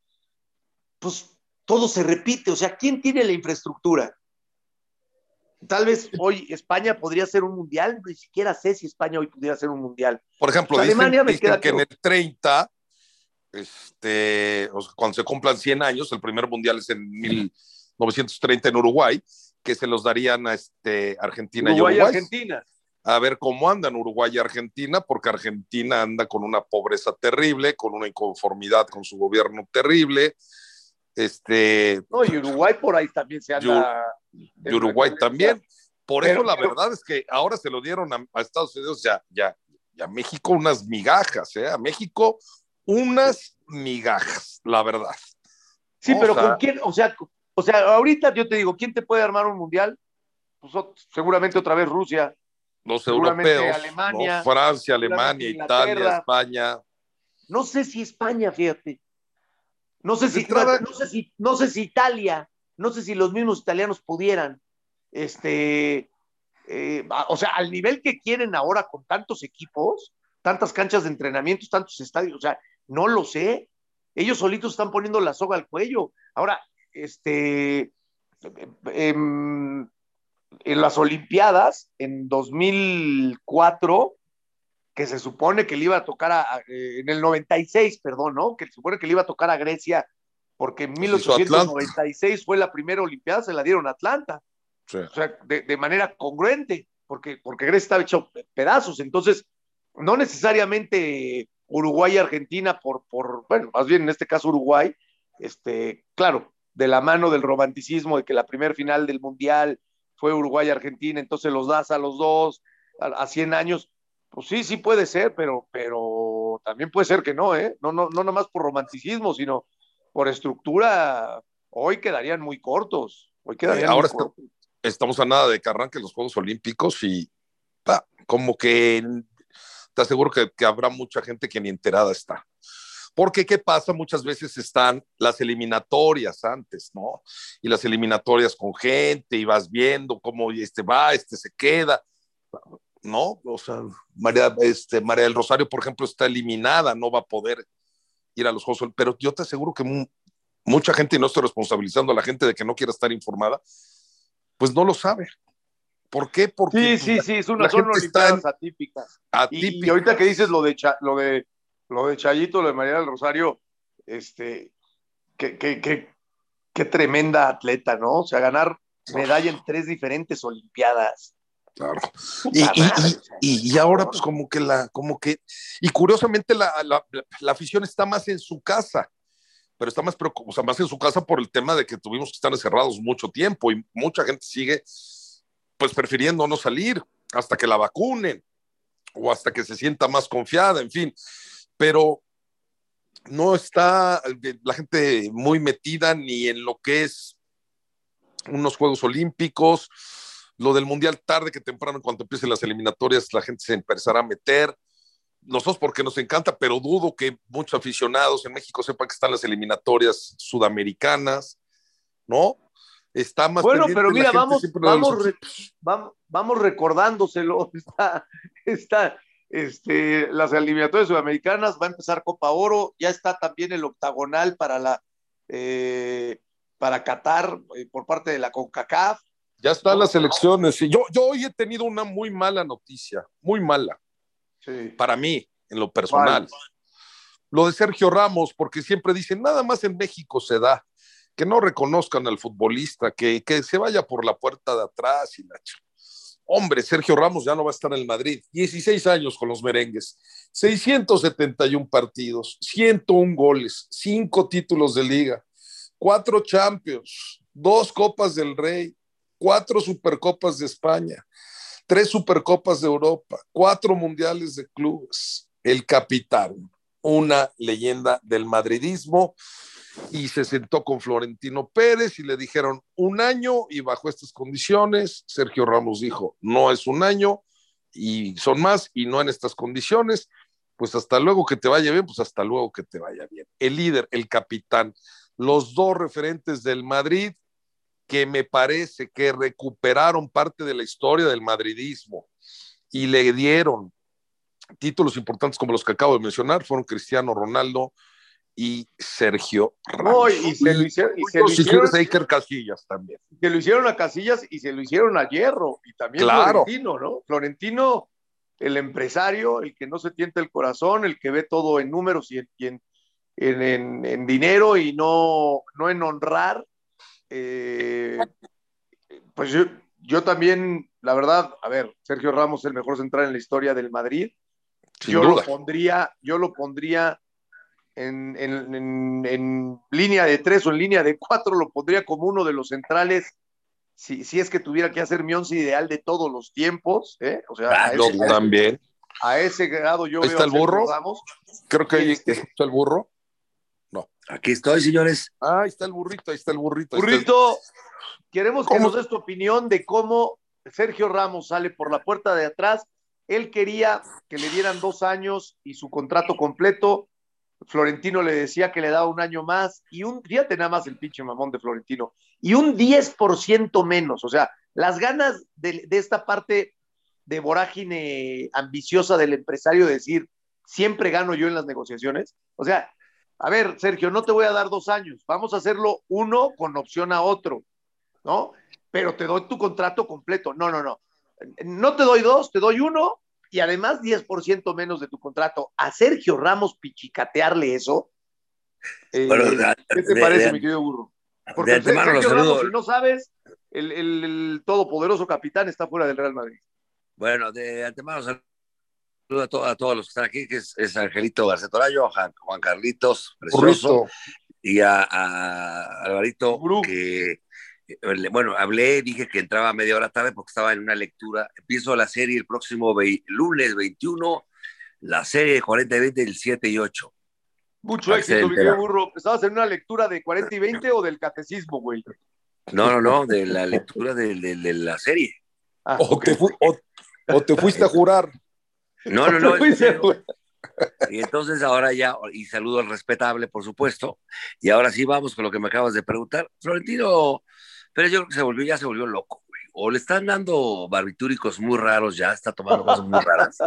pues todo se repite, o sea, ¿quién tiene la infraestructura? Tal vez hoy España podría ser un mundial, ni siquiera sé si España hoy pudiera ser un mundial. Por ejemplo, pues Alemania dicen, me dicen queda que en el 30, este, o sea, cuando se cumplan 100 años, el primer mundial es en 1930 en Uruguay, que se los darían a este, Argentina Uruguay y Uruguay. Argentina. A ver cómo andan Uruguay y Argentina, porque Argentina anda con una pobreza terrible, con una inconformidad con su gobierno terrible. Este, no, y Uruguay por ahí también se anda. Y Uruguay también. Por pero, eso la pero, verdad es que ahora se lo dieron a, a, Estados Unidos ya, ya, ya a México unas migajas, ¿eh? A México unas migajas, la verdad. Sí, o pero sea, ¿con quién? O sea, o sea, ahorita yo te digo, ¿quién te puede armar un mundial? Pues seguramente otra vez Rusia. Los europeos, Alemania, ¿no? Francia, Alemania, Italia, España. No sé si España, fíjate. No sé si, entrada... no, sé si, no sé si Italia, no sé si los mismos italianos pudieran, este, eh, o sea, al nivel que quieren ahora con tantos equipos, tantas canchas de entrenamientos, tantos estadios, o sea, no lo sé. Ellos solitos están poniendo la soga al cuello. Ahora, este, eh, en las Olimpiadas, en 2004, que se supone que le iba a tocar a, a, en el 96, perdón, ¿no? Que se supone que le iba a tocar a Grecia, porque en 1896 fue la primera Olimpiada, se la dieron a Atlanta. Sí. O sea, de, de, manera congruente, porque, porque Grecia estaba hecho pedazos. Entonces, no necesariamente Uruguay y Argentina, por, por, bueno, más bien en este caso Uruguay, este, claro, de la mano del romanticismo de que la primer final del Mundial fue Uruguay-Argentina, entonces los das a los dos a, a 100 años, pues sí, sí puede ser, pero, pero también puede ser que no, ¿eh? No, no, no nomás por romanticismo, sino por estructura, hoy quedarían muy cortos. Hoy quedarían eh, ahora muy cortos. estamos a nada de que arranquen los Juegos Olímpicos y pa, como que te aseguro que, que, habrá mucha gente que ni enterada está. Porque, ¿qué pasa? Muchas veces están las eliminatorias antes, ¿no? Y las eliminatorias con gente, y vas viendo cómo este va, este se queda. ¿no? O sea, María, este, María del Rosario, por ejemplo, está eliminada, no va a poder ir a los Juegos, pero yo te aseguro que mu mucha gente, y no estoy responsabilizando a la gente de que no quiera estar informada, pues no lo sabe. ¿Por qué? Porque sí, sí, sí, es una, son olimpiadas atípicas. Atípica. Y, y, ahorita que dices lo de, lo de lo de Chayito, lo de María del Rosario, este, qué, qué, qué, qué tremenda atleta, ¿no? O sea, ganar medalla en tres diferentes olimpiadas. Claro. Y, y, y, y, ahora, pues, como que la, como que, y curiosamente la, la, la afición está más en su casa, pero está más, o sea, más en su casa por el tema de que tuvimos que estar encerrados mucho tiempo y mucha gente sigue, pues, prefiriendo no salir hasta que la vacunen o hasta que se sienta más confiada, en fin. Pero no está la gente muy metida ni en lo que es unos Juegos Olímpicos, lo del Mundial tarde que temprano, cuando empiecen las eliminatorias, la gente se empezará a meter. Nosotros porque nos encanta, pero dudo que muchos aficionados en México sepan que están las eliminatorias sudamericanas, ¿no? Está más bueno, pero mira, vamos, vamos, re, vamos, vamos, recordándoselo. Está, está este, las eliminatorias sudamericanas, va a empezar Copa Oro, ya está también el octagonal para la eh, para Qatar eh, por parte de la CONCACAF. Ya están las elecciones. Sí. Yo, yo hoy he tenido una muy mala noticia, muy mala. Sí. Para mí, en lo personal. Vale. Lo de Sergio Ramos, porque siempre dicen, nada más en México se da, que no reconozcan al futbolista, que, que se vaya por la puerta de atrás y la Hombre, Sergio Ramos ya no va a estar en el Madrid. 16 años con los merengues, 671 partidos, 101 goles, 5 títulos de liga, 4 Champions, 2 Copas del Rey, cuatro Supercopas de España, tres Supercopas de Europa, cuatro Mundiales de Clubes, el capitán, una leyenda del madridismo, y se sentó con Florentino Pérez y le dijeron un año y bajo estas condiciones, Sergio Ramos dijo, no es un año y son más y no en estas condiciones, pues hasta luego que te vaya bien, pues hasta luego que te vaya bien. El líder, el capitán, los dos referentes del Madrid que me parece que recuperaron parte de la historia del madridismo y le dieron títulos importantes como los que acabo de mencionar, fueron Cristiano Ronaldo y Sergio Ramos. y se lo hicieron, y se lo hicieron a Casillas también. Que lo hicieron a Casillas y se lo hicieron a Hierro y también Florentino, ¿no? Florentino, el empresario, el que no se tienta el corazón, el que ve todo en números y en, en, dinero y no, no en honrar. Eh, pues yo, yo también, la verdad, a ver, Sergio Ramos es el mejor central en la historia del Madrid. yo lo pondría, yo lo pondría en, en, línea de tres o en línea de cuatro, lo pondría como uno de los centrales. Si, si es que tuviera que hacer mi once ideal de todos los tiempos, ¿eh? o sea, ah, también. A ese grado yo ¿Ahí está el burro? Creo que ahí este, está el burro. No. Aquí estoy, señores. Ah, ahí está el burrito, ahí está el burrito. Burrito, queremos que nos des tu opinión de cómo Sergio Ramos sale por la puerta de atrás. Él quería que le dieran dos años y su contrato completo. Florentino le decía que le daba un año más y un, fíjate nada más el pinche mamón de Florentino, y un 10% menos. O sea, las ganas de, de esta parte de vorágine ambiciosa del empresario de decir, siempre gano yo en las negociaciones. O sea, a ver, Sergio, no te voy a dar dos años, vamos a hacerlo uno con opción a otro, ¿no? Pero te doy tu contrato completo. No, no, no. No te doy dos, te doy uno y además 10% menos de tu contrato. A Sergio Ramos pichicatearle eso. Eh, ¿Qué te parece, mi querido burro? Porque Sergio Ramos, si no sabes, el, el, todopoderoso capitán está fuera del Real Madrid. Bueno, de antemano saludo a, todos los que están aquí, que es, Angelito García Torayo, Juan, Carlitos, precioso, y a, Alvarito, que, bueno, hablé, dije que entraba media hora tarde porque estaba en una lectura. Empiezo la serie el próximo lunes 21, la serie 40 y 20 del 7 y 8. Mucho éxito, mi burro. ¿Estabas en una lectura de 40 y 20 o del catecismo, güey? No, no, no, de la lectura de, la serie. Ah, o, te fuiste a jurar. No, no, no. y entonces ahora ya, y saludo al respetable, por supuesto, y ahora sí vamos con lo que me acabas de preguntar. Florentino, pero yo creo que se volvió, ya se volvió loco, güey. O le están dando barbitúricos muy raros, ya está tomando cosas muy raras,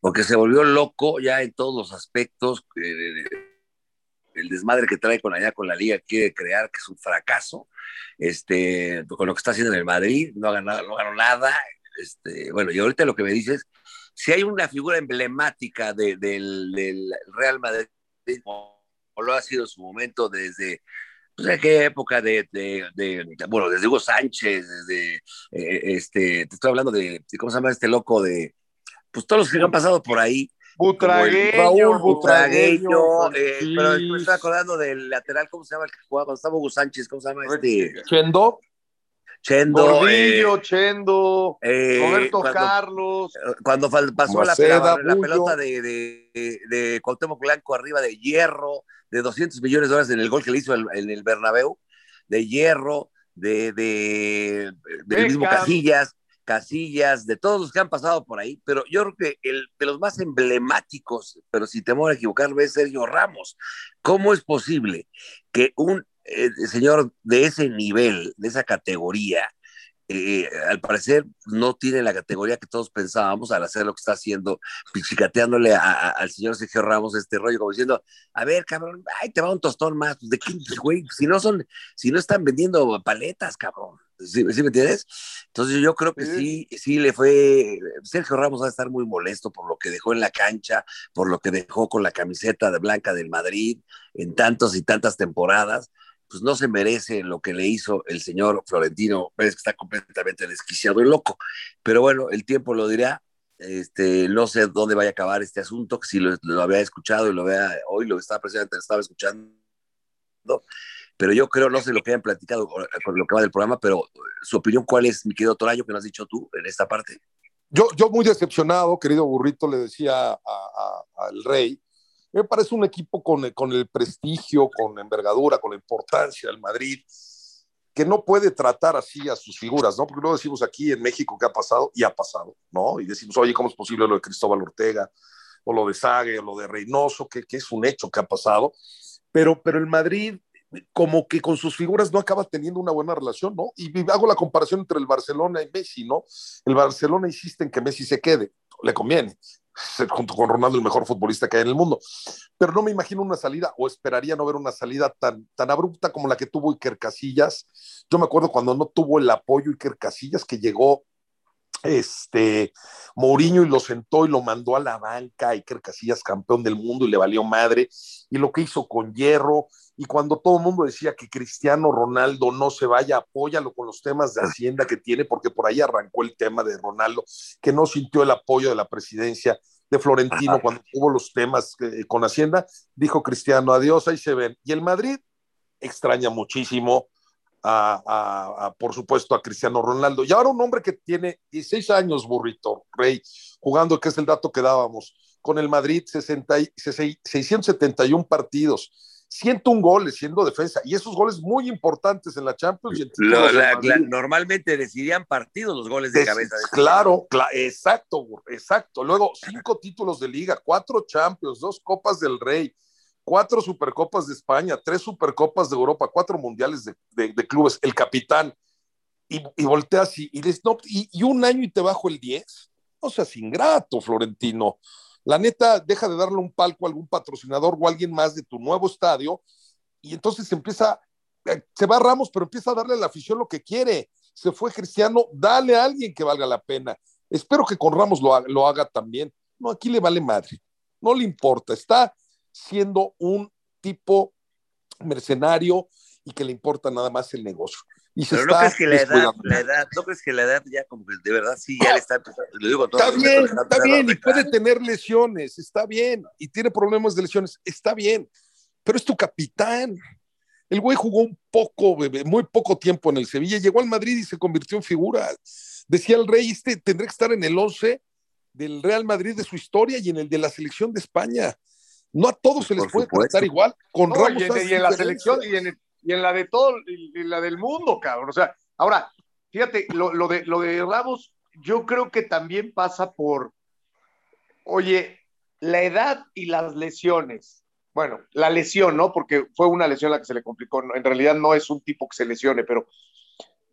porque se volvió loco ya en todos los aspectos. Eh, el desmadre que trae con allá con la liga quiere crear, que es un fracaso, este, con lo que está haciendo en el Madrid, no ha ganado, no ganó nada, este, bueno, y ahorita lo que me dices, si hay una figura emblemática del, Real Madrid, o, lo ha sido su momento desde, pues, ¿de qué época de, bueno, desde Hugo Sánchez, desde, eh, este, te estoy hablando de, ¿cómo se llama este loco de, pues todos los que han pasado por ahí, Butragueño, Raúl Butragueño, eh, pero me estoy acordando del lateral, ¿cómo se llama el que jugaba? Cuando estaba Hugo Sánchez, ¿cómo se llama este? Chendo. Chendo. Gordillo, eh, Chendo, eh, Roberto Carlos. Cuando pasó la, pelota de, de, de, Cuauhtémoc Blanco arriba de hierro, de 200 millones de dólares en el gol que le hizo en el Bernabéu, de hierro, de, de, del mismo Casillas, Casillas, de todos los que han pasado por ahí, pero yo creo que el de los más emblemáticos, pero sin temor a equivocarme, es Sergio Ramos. ¿Cómo es posible que un eh, señor de ese nivel, de esa categoría, eh, al parecer no tiene la categoría que todos pensábamos al hacer lo que está haciendo, pichicateándole al señor Sergio Ramos este rollo, como diciendo, a ver, cabrón, ay, te va un tostón más, pues, ¿de qué, güey? Si no son, si no están vendiendo paletas, cabrón. ¿Sí, me entiendes? Entonces yo creo que sí, sí le fue, Sergio Ramos va a estar muy molesto por lo que dejó en la cancha, por lo que dejó con la camiseta de blanca del Madrid en tantas y tantas temporadas, pues no se merece lo que le hizo el señor Florentino Pérez, que está completamente desquiciado y loco. Pero bueno, el tiempo lo dirá. Este, no sé dónde vaya a acabar este asunto, si lo, había escuchado y lo vea hoy, lo estaba presente, estaba escuchando. Pero yo creo, no sé lo que hayan platicado con lo que va del programa, pero su opinión, ¿cuál es, mi querido Torayo, que nos has dicho tú en esta parte? Yo, yo muy decepcionado, querido burrito, le decía al rey, me parece un equipo con, con el prestigio, con envergadura, con la importancia del Madrid, que no puede tratar así a sus figuras, ¿no? Porque luego decimos aquí en México que ha pasado y ha pasado, ¿no? Y decimos, oye, ¿cómo es posible lo de Cristóbal Ortega, o lo de Sague, o lo de Reynoso, que, que es un hecho que ha pasado? Pero, pero el Madrid como que con sus figuras no acaba teniendo una buena relación, ¿no? Y hago la comparación entre el Barcelona y Messi, ¿no? El Barcelona insiste en que Messi se quede, le conviene, ser junto con Ronaldo el mejor futbolista que hay en el mundo, pero no me imagino una salida o esperaría no ver una salida tan, tan abrupta como la que tuvo Iker Casillas. Yo me acuerdo cuando no tuvo el apoyo Iker Casillas, que llegó este Mourinho y lo sentó y lo mandó a la banca, Iker Casillas campeón del mundo y le valió madre, y lo que hizo con Hierro, y cuando todo el mundo decía que Cristiano Ronaldo no se vaya, apóyalo con los temas de Hacienda que tiene, porque por ahí arrancó el tema de Ronaldo, que no sintió el apoyo de la presidencia de Florentino cuando tuvo los temas eh, con Hacienda, dijo Cristiano, adiós, ahí se ven. Y el Madrid extraña muchísimo a, por supuesto, a Cristiano Ronaldo. Y ahora un hombre que tiene 16 años, burrito, Rey, jugando, que es el dato que dábamos, con el Madrid, 60, 671 partidos, 101 goles siendo defensa, y esos goles muy importantes en la Champions. normalmente decidían partidos los goles de cabeza. De claro, exacto, exacto. Luego, cinco títulos de liga, cuatro Champions, dos Copas del Rey, cuatro Supercopas de España, tres Supercopas de Europa, cuatro Mundiales de, clubes, el capitán, y, y volteas y, y, no, y, un año y te bajo el 10. O sea, ingrato, Florentino. La neta, deja de darle un palco a algún patrocinador o a alguien más de tu nuevo estadio, y entonces empieza, eh, se va Ramos, pero empieza a darle a la afición lo que quiere. Se fue Cristiano, dale a alguien que valga la pena. Espero que con Ramos lo, lo haga también. No, aquí le vale madre. No le importa. Está siendo un tipo mercenario y que le importa nada más el negocio. Y Pero no crees que la edad, la edad, no crees que la edad ya como que de verdad sí ya le está lo digo todo, Está bien, está, bien, y puede tener lesiones, está bien, y tiene problemas de lesiones, está bien, pero es tu capitán. El güey jugó un poco, muy poco tiempo en el Sevilla, llegó al Madrid y se convirtió en figura. Decía el rey, este tendría que estar en el 11 del Real Madrid de su historia y en el de la selección de España. No a todos se les puede tratar igual. Con Ramos y, en, la selección y en, la de todo, y la del mundo, cabrón. O sea, ahora, fíjate, lo, de, lo de Ramos, yo creo que también pasa por, oye, la edad y las lesiones. Bueno, la lesión, ¿no? Porque fue una lesión la que se le complicó. En realidad no es un tipo que se lesione, pero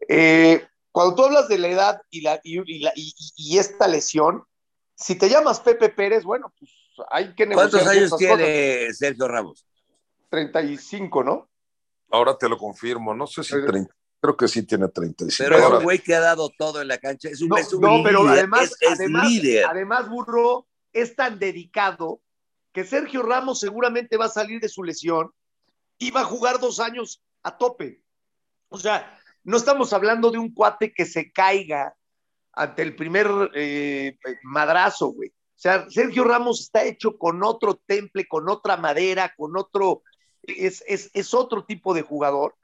eh, cuando tú hablas de la edad y, la, y esta lesión, si te llamas Pepe Pérez, bueno, pues hay que negociar. ¿Cuántos años tiene Sergio Ramos? 35, ¿no? Ahora te lo confirmo, no sé si 30. Creo que sí tiene 35. Pero es un güey que ha dado todo en la cancha. Es un, no, no pero además, además, además, Burro, es tan dedicado que Sergio Ramos seguramente va a salir de su lesión y va a jugar dos años a tope. O sea, no estamos hablando de un cuate que se caiga ante el primer eh, madrazo, güey. O sea, Sergio Ramos está hecho con otro temple, con otra madera, con otro, es, es, es otro tipo de jugador.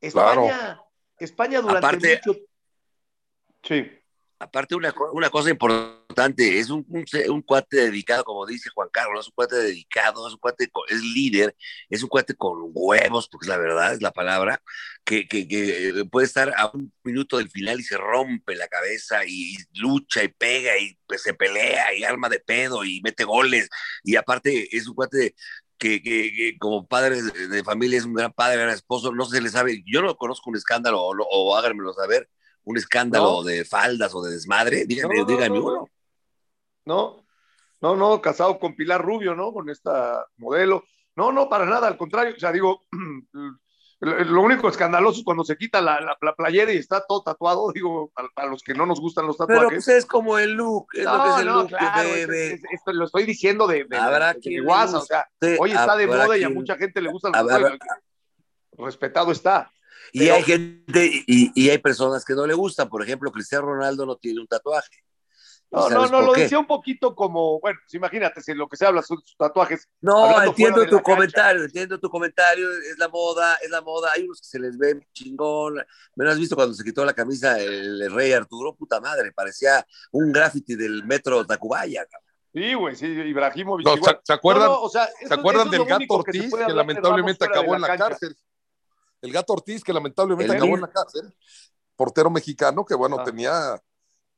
España, España durante mucho... Sí. Aparte, una, una cosa importante, es un, un, cuate dedicado, como dice Juan Carlos, es un cuate dedicado, es un cuate, es líder, es un cuate con huevos, porque la verdad es la palabra, que, que, que, puede estar a un minuto del final y se rompe la cabeza y, lucha y pega y pues, se pelea y arma de pedo y mete goles. Y aparte, es un cuate que, que, como padre de familia es un gran padre, gran esposo, no se le sabe, yo no conozco un escándalo o, o háganmelo saber, un escándalo de faldas o de desmadre? Díganme, díganme uno. No, no, no, casado con Pilar Rubio, ¿no? Con esta modelo. No, no, para nada, al contrario. O sea, digo, lo único escandaloso es cuando se quita la, la, playera y está todo tatuado, digo, a, los que no nos gustan los tatuajes. Pero pues es como el look, es lo que es el look claro, lo estoy diciendo de, de, o sea, hoy está de moda y a mucha gente le gustan los tatuajes. Respetado está. Y hay gente, y, hay personas que no le gustan. Por ejemplo, Cristiano Ronaldo no tiene un tatuaje. No, no, no, lo decía un poquito como, bueno, pues imagínate, si lo que se habla son sus tatuajes. No, entiendo tu comentario, entiendo tu comentario, es la moda, es la moda, hay unos que se les ve chingón. ¿Me lo has visto cuando se quitó la camisa el, rey Arturo? Puta madre, parecía un graffiti del metro Tacubaya, Sí, güey, sí, Ibrahimovic. ¿Se, acuerdan, ¿se acuerdan del gato Ortiz que, lamentablemente acabó en la cárcel? El gato Ortiz, que lamentablemente acabó en la cárcel, portero mexicano que, bueno, ah. tenía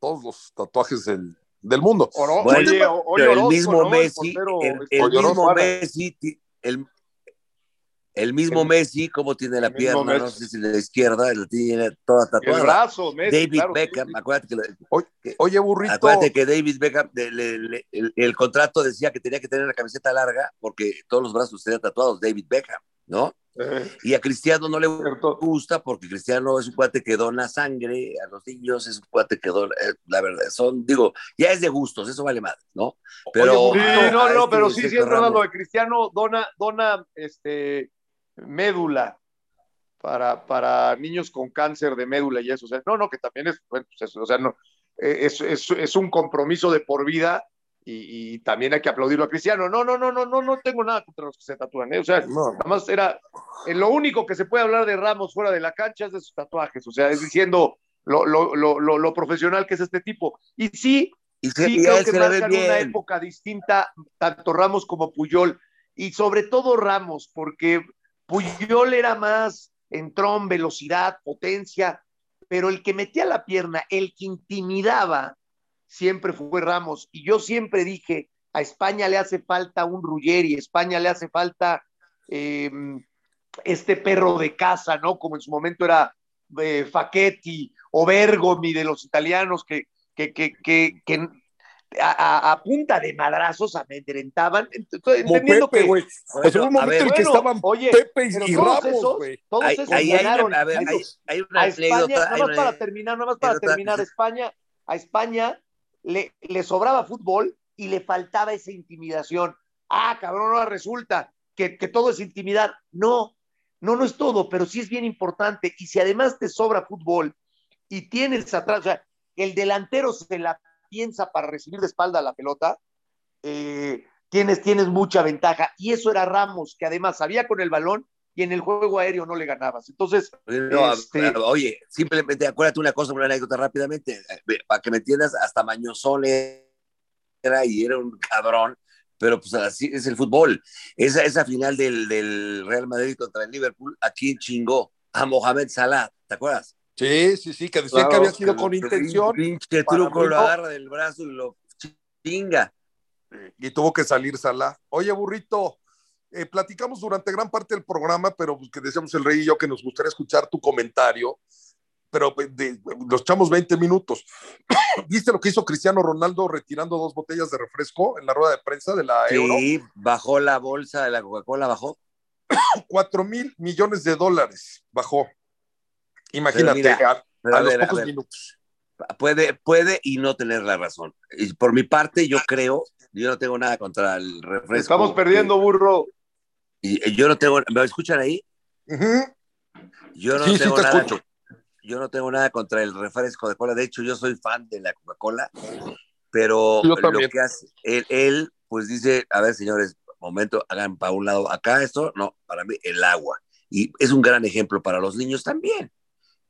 todos los tatuajes del, del mundo. oye, el mismo Messi, el, mismo Messi, el, El mismo Messi, ¿cómo tiene la pierna? No sé si la izquierda, la tiene toda tatuada. El brazo, Messi, David claro, Beckham, sí. acuérdate que, Oye, oye, burrito. acuérdate que David Beckham, le- le- el, el contrato decía que tenía que tener la camiseta larga porque todos los brazos tenían tatuados David Beckham, ¿no? Y a Cristiano no le gusta porque Cristiano es un cuate que dona sangre a los niños, es un cuate que dona, eh, la verdad, son, digo, ya es de gustos, eso vale más, ¿no? Pero, Sí, no, no, este pero sí, sí Sergio es verdad Ramos, lo de Cristiano dona, dona este médula para, para niños con cáncer de médula y eso. O sea, no, no, que también es, bueno, pues eso, o sea, no, eh, es, es, es un compromiso de por vida y, y también hay que aplaudirlo a Cristiano. No, no, no, no, no, no tengo nada contra los que se tatúan, ¿eh? O sea, No. nada más era, eh, lo único que se puede hablar de Ramos fuera de la cancha es de sus tatuajes, o sea, es diciendo lo, lo, lo, lo, profesional que es este tipo. Y sí, y, se- sí y creo que marcan una época distinta, tanto Ramos como Puyol, y sobre todo Ramos, porque Puyol era más entrón, velocidad, potencia, pero el que metía la pierna, el que intimidaba, siempre fue Ramos. Y yo siempre dije, a España le hace falta un Ruggeri, a España le hace falta eh, este perro de casa, ¿no? Como en su momento era eh, Facchetti o Bergomi de los italianos que, que, que, que, que a, a, punta de madrazos amedrentaban, entendiendo Pepe, que... sea, hubo un momento ver, en que bueno, estaban oye, Pepe y todos Ramos, esos, güey. todos Ahí, esos ahí hay, ganaron una, a ver, hay, hay una a España, anécdota, nada hay más una para terminar, nada más para terminar, España, a España le, sobraba fútbol y le faltaba esa intimidación. Ah, cabrón, ahora resulta que, que todo es intimidad. No, no, no es todo, pero sí es bien importante. Y si además te sobra fútbol y tienes atrás, o sea, el delantero se la piensa para recibir de espalda la pelota, eh, tienes, tienes mucha ventaja. Y eso era Ramos, que además sabía con el balón y en el juego aéreo no le ganabas. Entonces, No, Este- a- oye, simplemente acuérdate una cosa, una anécdota rápidamente, eh, para que me entiendas, hasta Mañozón era y era un cabrón, pero pues así es el fútbol. Esa, esa final del, del Real Madrid contra el Liverpool, ¿a quién chingó? A Mohamed Salah, ¿te acuerdas? Sí, sí, sí, que decían Claro, que había sido que con intención Pinche truco, lo agarra del brazo y lo chinga. y tuvo que salir Salah. Oye, burrito, eh, platicamos durante gran parte del programa, pero pues, que decíamos el rey y yo que nos gustaría escuchar tu comentario, pero pues, de- los echamos 20 minutos. ¿Viste lo que hizo Cristiano Ronaldo retirando dos botellas de refresco en la rueda de prensa de la Euro? Sí, bajó la bolsa de la Coca-Cola, bajó. 4 mil millones de dólares bajó. Imagínate, Pero mira, a, Pero a a los ver, pocos minutos. puede, puede y no tener la razón. Y por mi parte, yo creo, yo no tengo nada contra el refresco. estamos perdiendo, burro. Y, yo no tengo, ¿me escuchan ahí? Ujú. Yo no Sí, sí, tengo te nada. escucho. Yo no tengo nada contra el refresco de cola. De hecho, yo soy fan de la Coca-Cola, pero lo que hace él, él, pues dice, a ver, señores, momento, hagan para un lado acá esto, no, para mí el agua. Y es un gran ejemplo para los niños también,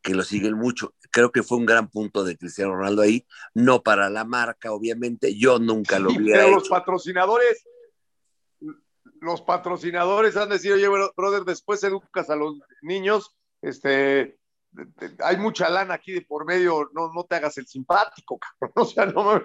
que lo siguen mucho. Creo que fue un gran punto de Cristiano Ronaldo ahí, no para la marca, obviamente. Yo nunca lo Sí, hubiera pero los hecho. patrocinadores, los patrocinadores han decidido, oye, bro- brother, después educas a los niños, este, te- te- hay mucha lana aquí de por medio, no, no te hagas el simpático, cabrón. O sea, no, o,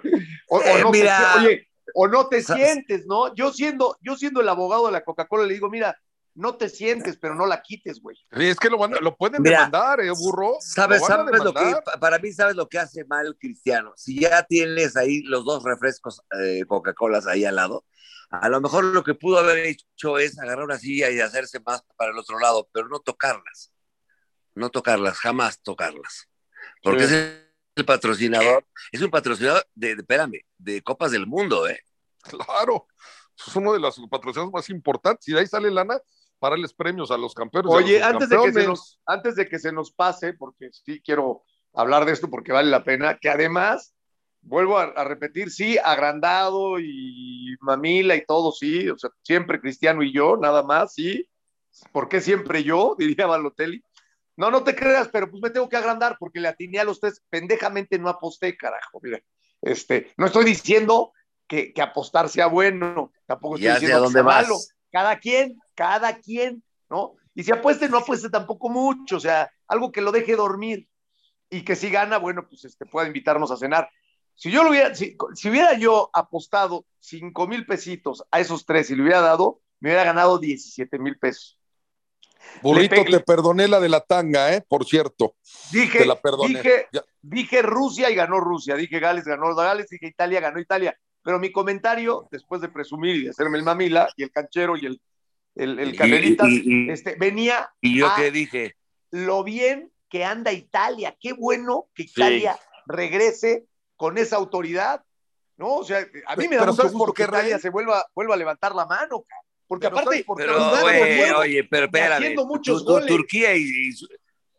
o Eh, no te mira. oye, o no te sientes, ¿no? Yo siendo, yo siendo el abogado de la Coca-Cola, le digo, mira, no te sientes, pero no la quites, güey. Sí, es que lo, van a- lo pueden Mira, demandar, ¿eh, burro? ¿Sabes, Lo sabes lo que, para mí, sabes lo que hace mal Cristiano? Si ya tienes ahí los dos refrescos eh, Coca-Colas ahí al lado, a lo mejor lo que pudo haber hecho es agarrar una silla y hacerse más para el otro lado, pero no tocarlas. No tocarlas, jamás tocarlas. Porque Sí. es el patrocinador, es un patrocinador de, de- espérame, de Copas del Mundo, ¿eh? Claro, es uno de los patrocinios más importantes y de ahí sale lana para darles premios a los campeones. Oye, los antes de, que se nos, antes de que se nos pase, porque sí quiero hablar de esto porque vale la pena, que además, vuelvo a, a repetir, sí, agrandado y mamila y todo, sí, o sea, siempre Cristiano y yo, nada más, sí. ¿Por qué siempre yo? Diría Balotelli. No, no te creas, pero pues me tengo que agrandar porque le atiné a los tres, pendejamente no aposté, carajo, mira. Este, no estoy diciendo que, que apostar sea bueno, tampoco estoy diciendo que sea vas. malo cada quien, cada quien, ¿no? Y si apueste, no apueste tampoco mucho, o sea, algo que lo deje dormir y que si gana, bueno, pues este, pueda invitarnos a cenar. Si yo lo hubiera, si, si hubiera yo apostado cinco mil pesitos a esos tres y le hubiera dado, me hubiera ganado 17 mil pesos. Burrito, te perdoné la de la tanga, ¿eh? Por cierto. Dije, te la perdoné. Dije, dije Rusia y ganó Rusia. Dije Gales, ganó Gales. Dije Italia, ganó Italia. Pero mi comentario, después de presumir y de hacerme el mamila y el canchero y el, el, el este, venía. ¿Y yo qué dije? Lo bien que anda Italia. Qué bueno que Italia regrese con esa autoridad. ¿No? O sea, a mí me da mucho gusto que Italia se vuelva, vuelva a levantar la mano, Porque aparte, pero, oye, pero espérame, Turquía y,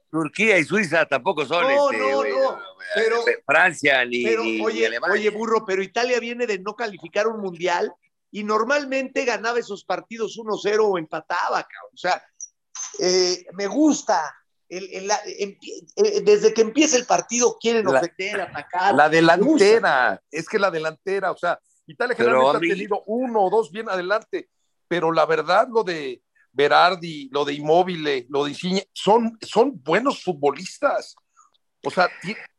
Turquía y Suiza tampoco son no, este, no, no, pero, Francia ni, pero, oye, Oye, burro, pero Italia viene de no calificar un mundial y normalmente ganaba esos partidos 1-0 o empataba, O sea, eh, me gusta. Eh, desde que empieza el partido quieren ofender, atacar. La delantera, es que la delantera, o sea, Italia generalmente ha tenido uno o dos bien adelante, pero la verdad lo de Berardi, lo de Immobile, lo de Insigne, son, son buenos futbolistas. O sea,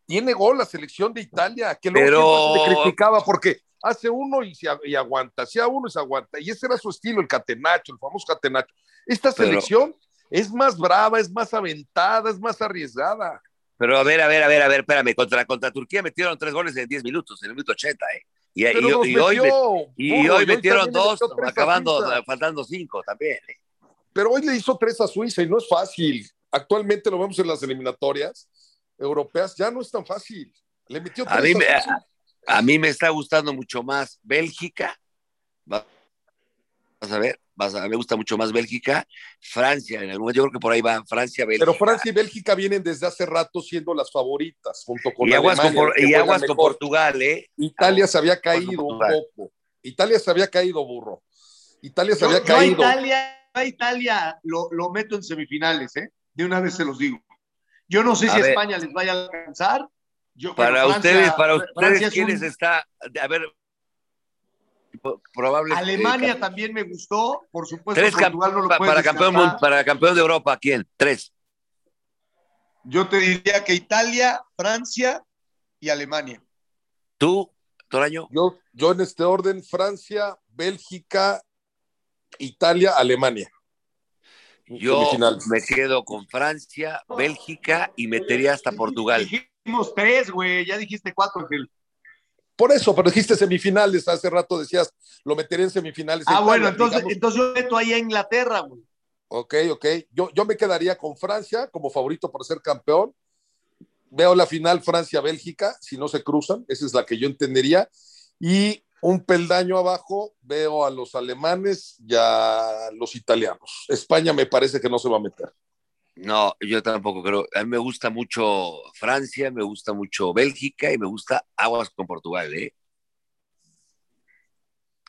tiene gol la selección de Italia, que luego pero... se criticaba porque hace uno y, se, y aguanta, hacía uno y se aguanta. Y ese era su estilo, el catenacho, el famoso catenacho. Esta selección es más brava, es más aventada, es más arriesgada. Pero a ver, a ver, a ver, a ver, espérame, contra, contra Turquía metieron tres goles en 10 minutos, en el minuto 80, ¿eh? Y, y, hoy, y hoy metieron dos, acabando, faltando cinco también. ¿eh? Pero hoy le hizo tres a Suiza y no es fácil. Actualmente lo vemos en las eliminatorias europeas, ya no es tan fácil. Le metió tres a, mí me, a, mí me está gustando mucho más Bélgica. Vas a ver, vas a, me gusta mucho más Bélgica, Francia, en algún yo creo que por ahí va Francia, Bélgica. Pero Francia y Bélgica vienen desde hace rato siendo las favoritas, junto con y aguas con, y aguas con Portugal, ¿eh? Italia se había caído un poco. Italia se había caído, burro. Italia se había caído. Italia Italia lo, lo, meto en semifinales, ¿eh? De una vez se los digo. Yo no sé si España les vaya a alcanzar. Yo, para ustedes, para ustedes, ¿quiénes está? A ver, probable. Alemania también me gustó, por supuesto. Tres Portugal no lo para, campeón, para campeón de Europa, ¿quién? Tres. Yo te diría que Italia, Francia y Alemania. ¿Tú, Toraño? Yo, yo en este orden, Francia, Bélgica Italia, Alemania. Yo me quedo con Francia, Bélgica y metería hasta Portugal. Dijimos tres, güey, ya dijiste cuatro, Por eso, pero dijiste semifinales, hace rato decías, lo metería en semifinales. Ah, bueno, entonces, entonces yo meto ahí a Inglaterra, güey. Ok, ok. Yo, yo me quedaría con Francia como favorito para ser campeón. Veo la final Francia-Bélgica, si no se cruzan, esa es la que yo entendería. Y un peldaño abajo veo a los alemanes y a los italianos. España me parece que no se va a meter. No, yo tampoco creo. A mí me gusta mucho Francia, me gusta mucho Bélgica y me gusta Aguas con Portugal, ¿eh?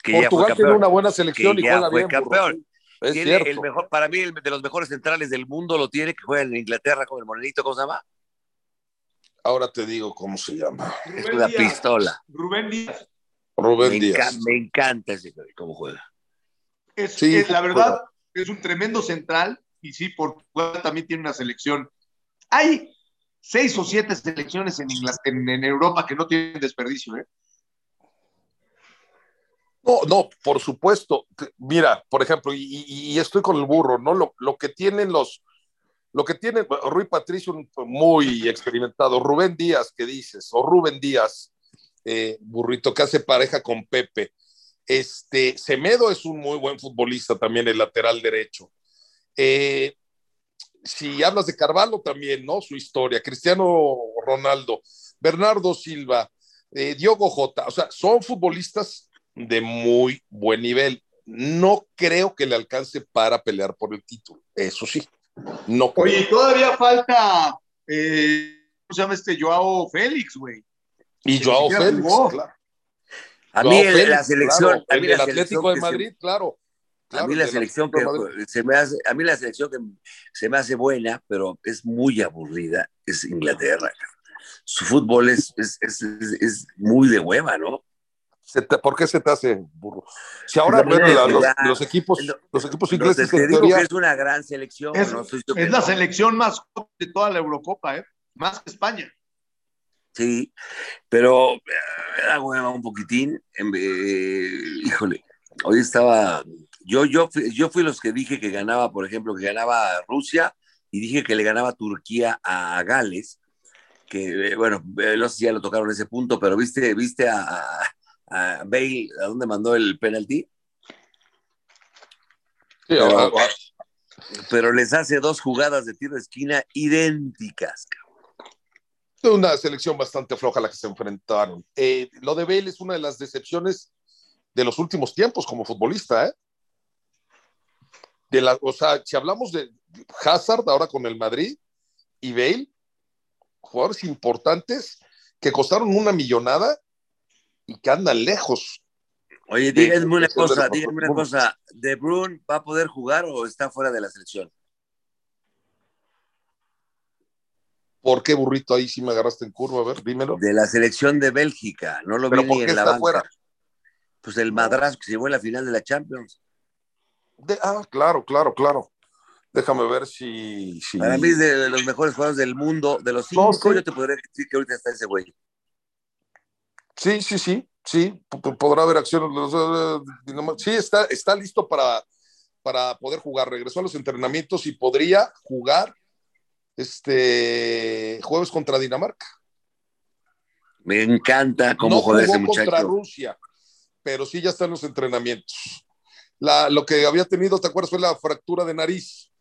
Portugal tiene una buena selección y juega bien. Campeón. el mejor, para mí, el de los mejores centrales del mundo lo tiene, que juega en Inglaterra con el Morenito, ¿cómo se llama? Ahora te digo cómo se llama. es una pistola. Rubén Díaz. Rubén me Díaz. me encanta ese cómo juega. Es, la verdad, es un tremendo central y sí, Portugal también tiene una selección. Hay seis o siete selecciones en, en, Europa que no tienen desperdicio, ¿eh? No, no, por supuesto. Mira, por ejemplo, y, estoy con el burro, ¿no? Lo, lo, que tienen los, lo que tiene Rui Patricio, muy experimentado, Rubén Díaz, ¿qué dices? O Rubén Díaz, eh, Burrito, que hace pareja con Pepe. Este, Semedo es un muy buen futbolista también, el lateral derecho. Eh, si hablas de Carvalho también, ¿no? Su historia, Cristiano Ronaldo, Bernardo Silva, eh, Diogo Jota, o sea, son futbolistas de muy buen nivel. No creo que le alcance para pelear por el título, eso sí. No Oye, todavía falta, ¿cómo se llama este Joao Félix, güey? Y Joao Félix, claro. A mí la selección, a mí el, Atlético de Madrid, claro. A mí la selección que se me hace, a mí la selección que se me hace buena, pero es muy aburrida, es Inglaterra. Su fútbol es, es, es, es muy de hueva, ¿no? ¿Por qué se te hace burro? Si ahora los, equipos, los equipos ingleses. Te digo que es una gran selección. Es, es la selección más de toda la Eurocopa, ¿eh? más que España. Sí, pero me da hueva un poquitín. Eh, híjole, hoy estaba Yo, yo, fui, yo fui los que dije que ganaba, por ejemplo, que ganaba Rusia y dije que le ganaba Turquía a Gales, que, eh, bueno, eh, no sé si ya lo tocaron ese punto, pero viste, viste a, a, Bale, ¿a dónde mandó el penalti? Sí, pero, pero, les hace dos jugadas de tiro de esquina idénticas. Una selección bastante floja la que se enfrentaron. Eh, lo de Bale es una de las decepciones de los últimos tiempos como futbolista, ¿eh? De la, o sea, si hablamos de Hazard ahora con el Madrid y Bale, jugadores importantes que costaron una millonada y que andan lejos. Oye, díganme una cosa, díganme una cosa, ¿De Bruyne va a poder jugar o está fuera de la selección? ¿Por qué, burrito? Ahí sí me agarraste en curva, a ver, dímelo. De la selección de Bélgica, no lo vi ni en la banca. Fuera? Pues el madrazo que se llevó en la final de la Champions. Ah, claro, claro, claro. Déjame ver si, Para mí es de los mejores jugadores del mundo, de los cinco, yo te podría decir que ahorita está ese güey. Sí, sí, sí, sí, podrá haber acciones. Sí, está, está listo para, para poder jugar. Regresó a los entrenamientos y podría jugar este jueves contra Dinamarca. Me encanta cómo juega ese muchacho. contra Rusia, pero sí ya está en los entrenamientos. La, lo que había tenido, ¿te acuerdas? Fue la fractura de nariz.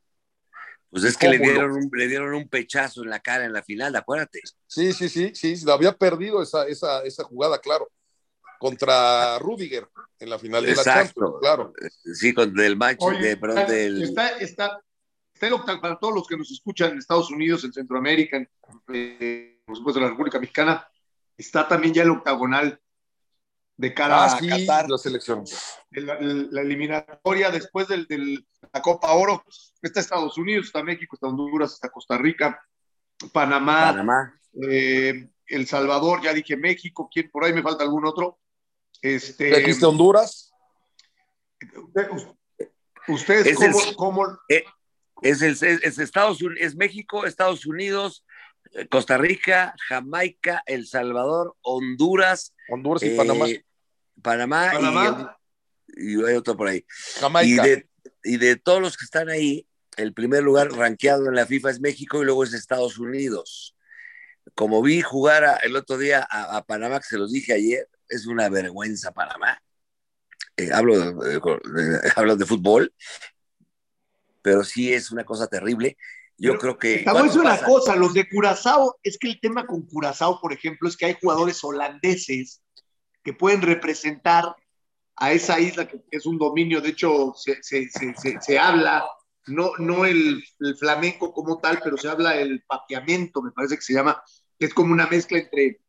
Pues es que le dieron, un, le dieron un pechazo en la cara en la final, acuérdate. Sí, sí, sí, sí, había perdido esa, esa, esa jugada, claro, contra Rudiger en la final de la Champions, claro. Sí, con el match, de, perdón, del... Está, está, está el octagonal, para todos los que nos escuchan en Estados Unidos, en Centroamérica, en, eh, por supuesto en la República Mexicana, está también ya el octagonal de cara ah, a Qatar. La selección. La, eliminatoria después de la Copa Oro. Está Estados Unidos, está México, está Honduras, está Costa Rica, Panamá, Panamá. Eh, El Salvador, ya dije México, ¿quién, por ahí me falta algún otro. Este, ¿Dijiste Honduras? ¿Ustedes es cómo, eh, es, el, es, Estados Unidos, es México, Estados Unidos, eh, Costa Rica, Jamaica, El Salvador, Honduras. Honduras y Panamá. Panamá, Y, hay otro por ahí. Y de, todos los que están ahí, el primer lugar rankeado en la FIFA es México y luego es Estados Unidos. Como vi jugar el otro día a, Panamá, que se los dije ayer, es una vergüenza Panamá. Eh, hablo, de, hablo de fútbol, pero sí es una cosa terrible. Yo creo que. Estamos una cosa, los de Curazao, es que el tema con Curazao, por ejemplo, es que hay jugadores holandeses que pueden representar a esa isla que es un dominio, de hecho se, se, se, se habla, no, no el, el, flamenco como tal, pero se habla el papiamento, me parece que se llama, que es como una mezcla entre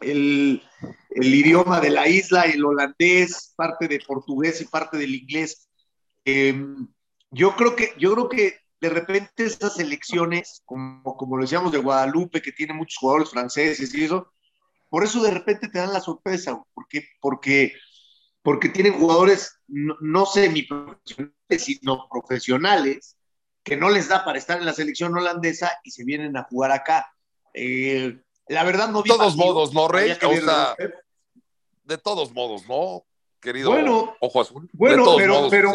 el, el idioma de la isla, el holandés, parte de portugués y parte del inglés. Em, yo creo que, yo creo que de repente esas elecciones, como, como lo decíamos de Guadalupe, que tiene muchos jugadores franceses y eso, por eso de repente te dan la sorpresa, porque, porque, porque tienen jugadores no, no semiprofesionales, sino profesionales, que no les da para estar en la selección holandesa y se vienen a jugar acá. Eh, la verdad no De todos modos, ¿no, Rey? de todos modos, ¿no? Querido bueno, Ojo Azul. Bueno, pero, pero,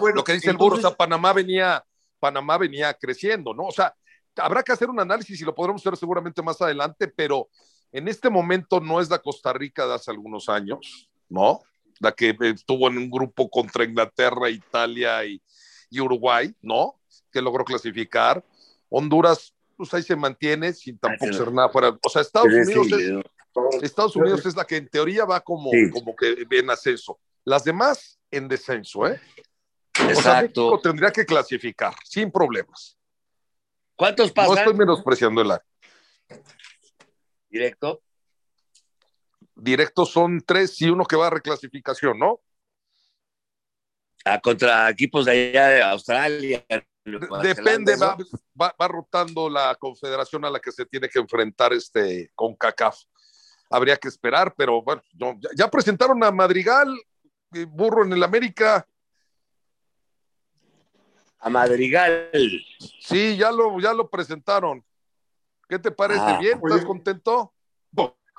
bueno, lo que dice el burro, o sea, Panamá venía, Panamá venía creciendo, ¿no? O sea, habrá que hacer un análisis y lo podremos hacer seguramente más adelante, pero en este momento no es la Costa Rica de hace algunos años, ¿no? La que estuvo en un grupo contra Inglaterra, Italia y, Uruguay, ¿no? Que logró clasificar. Honduras, pues ahí se mantiene sin tampoco ser nada fuera. O sea, Estados Unidos, es, Estados Unidos es la que en teoría va como, como que en ascenso. Las demás en descenso, ¿eh? Exacto. O tendría que clasificar sin problemas. ¿Cuántos pasan? No estoy menospreciando el área. Directo. Directo son tres y uno que va a reclasificación, ¿no? Ah, contra equipos de allá de Australia. Depende, va, va, rotando la confederación a la que se tiene que enfrentar este con CACAF. Habría que esperar, pero bueno, ya, presentaron a Madrigal, eh, burro en el América. A Madrigal. Sí, ya lo, ya lo presentaron. ¿Qué te parece? Ah. ¿Bien? ¿Estás contento?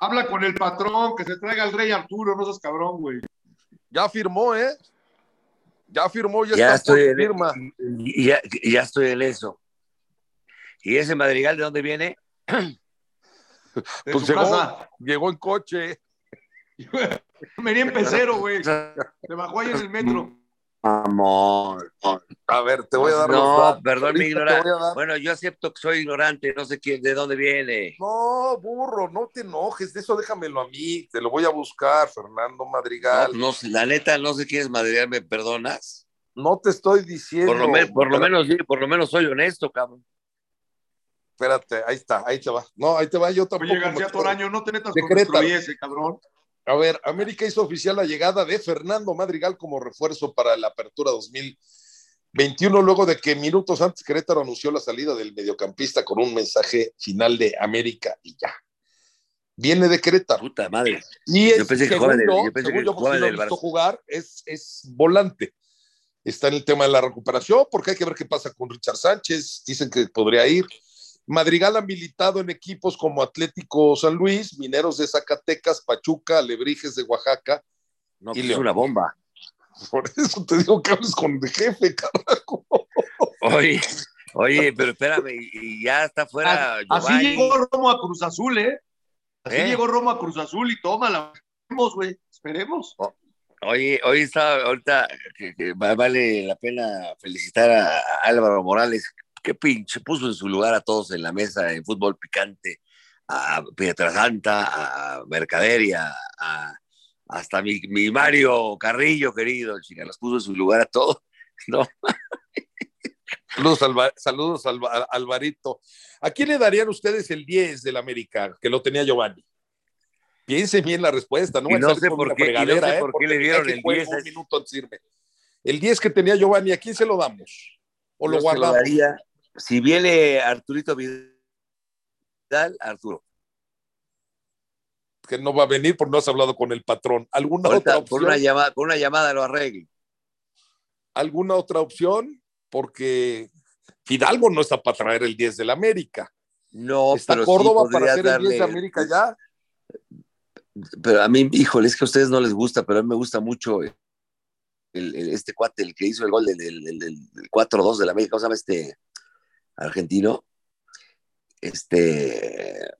habla con el patrón, que se traiga al rey Arturo, no seas cabrón, güey. Ya firmó, ¿eh? Ya firmó, ya, Ya está estoy, en, firma. ya, ya estoy en eso. ¿Y ese Madrigal de dónde viene? De Pues su llegó, casa. llegó en coche. Venía en pecero, güey. Se bajó ahí en el metro. Amor. A ver, te voy a dar los No, datos. perdón mi ignorancia. Bueno, yo acepto que soy ignorante, no sé quién, de dónde viene. No, burro, no te enojes, de eso déjamelo a mí, te lo voy a buscar, Fernando No, Madrigal. no sé, la neta, no sé quién es Madrigal, ¿me perdonas? No, te estoy diciendo. Por lo, me- por lo Espérate, menos, sí, por lo menos soy honesto, cabrón. Espérate, ahí está, ahí te va. No, ahí te va, yo tampoco. Oye, García Toraño, no te metas con ese, cabrón. A ver, América hizo oficial la llegada de Fernando Madrigal como refuerzo para la apertura 2021, luego de que minutos antes Querétaro anunció la salida del mediocampista con un mensaje final de América y ya. Viene de Querétaro. Puta madre. Y es, Yo pensé que según jugaba en el- yo, pensé según que yo, lo he el visto jugar, es, es volante. Está en el tema de la recuperación, porque hay que ver qué pasa con Richard Sánchez. Dicen que podría ir. Madrigal ha militado en equipos como Atlético San Luis, Mineros de Zacatecas, Pachuca, Alebrijes de Oaxaca. No, Y pues es una bomba. Por eso te digo que hables con el jefe, carajo. Oye, oye, pero espérame, y, ya está fuera Así Giovanni. llegó Romo a Cruz Azul, ¿eh? Así ¿Eh? llegó Romo a Cruz Azul y tómala. Esperemos, güey. Esperemos. Oye, hoy está, ahorita que, que va- vale la pena felicitar a Álvaro Morales, que pinche puso en su lugar a todos en la mesa en fútbol picante, a Pietrasanta, a Mercaderia, a, hasta mi, mi Mario Carrillo, querido, chica, los puso en su lugar a todos. No, Saludos, Alva- saludos Alva- a- Alvarito. ¿A quién le darían ustedes el 10 del América, que lo tenía Giovanni? Piense bien la respuesta, no Y no sé por qué- y no sé ¿eh? por qué Porque le dieron el juegue 10 un minuto. El 10 que tenía Giovanni, ¿a quién se lo damos? ¿O lo yo se guardamos? daría. Si viene Arturito Vidal, Arturo. Que no va a venir porque no has hablado con el patrón. ¿Alguna Ahorita, otra opción? una llamada, con una llamada lo arregle. ¿Alguna otra opción? Porque Fidalgo no está para traer el 10 del América. No, ¿Está pero sí Córdoba para hacer el 10 de América ya? Pero a mí, híjole, es que a ustedes no les gusta, pero a mí me gusta mucho el, el- este cuate, el que hizo el gol del, del, del- del 4-2 de la América, ¿cómo se llama este argentino? Este,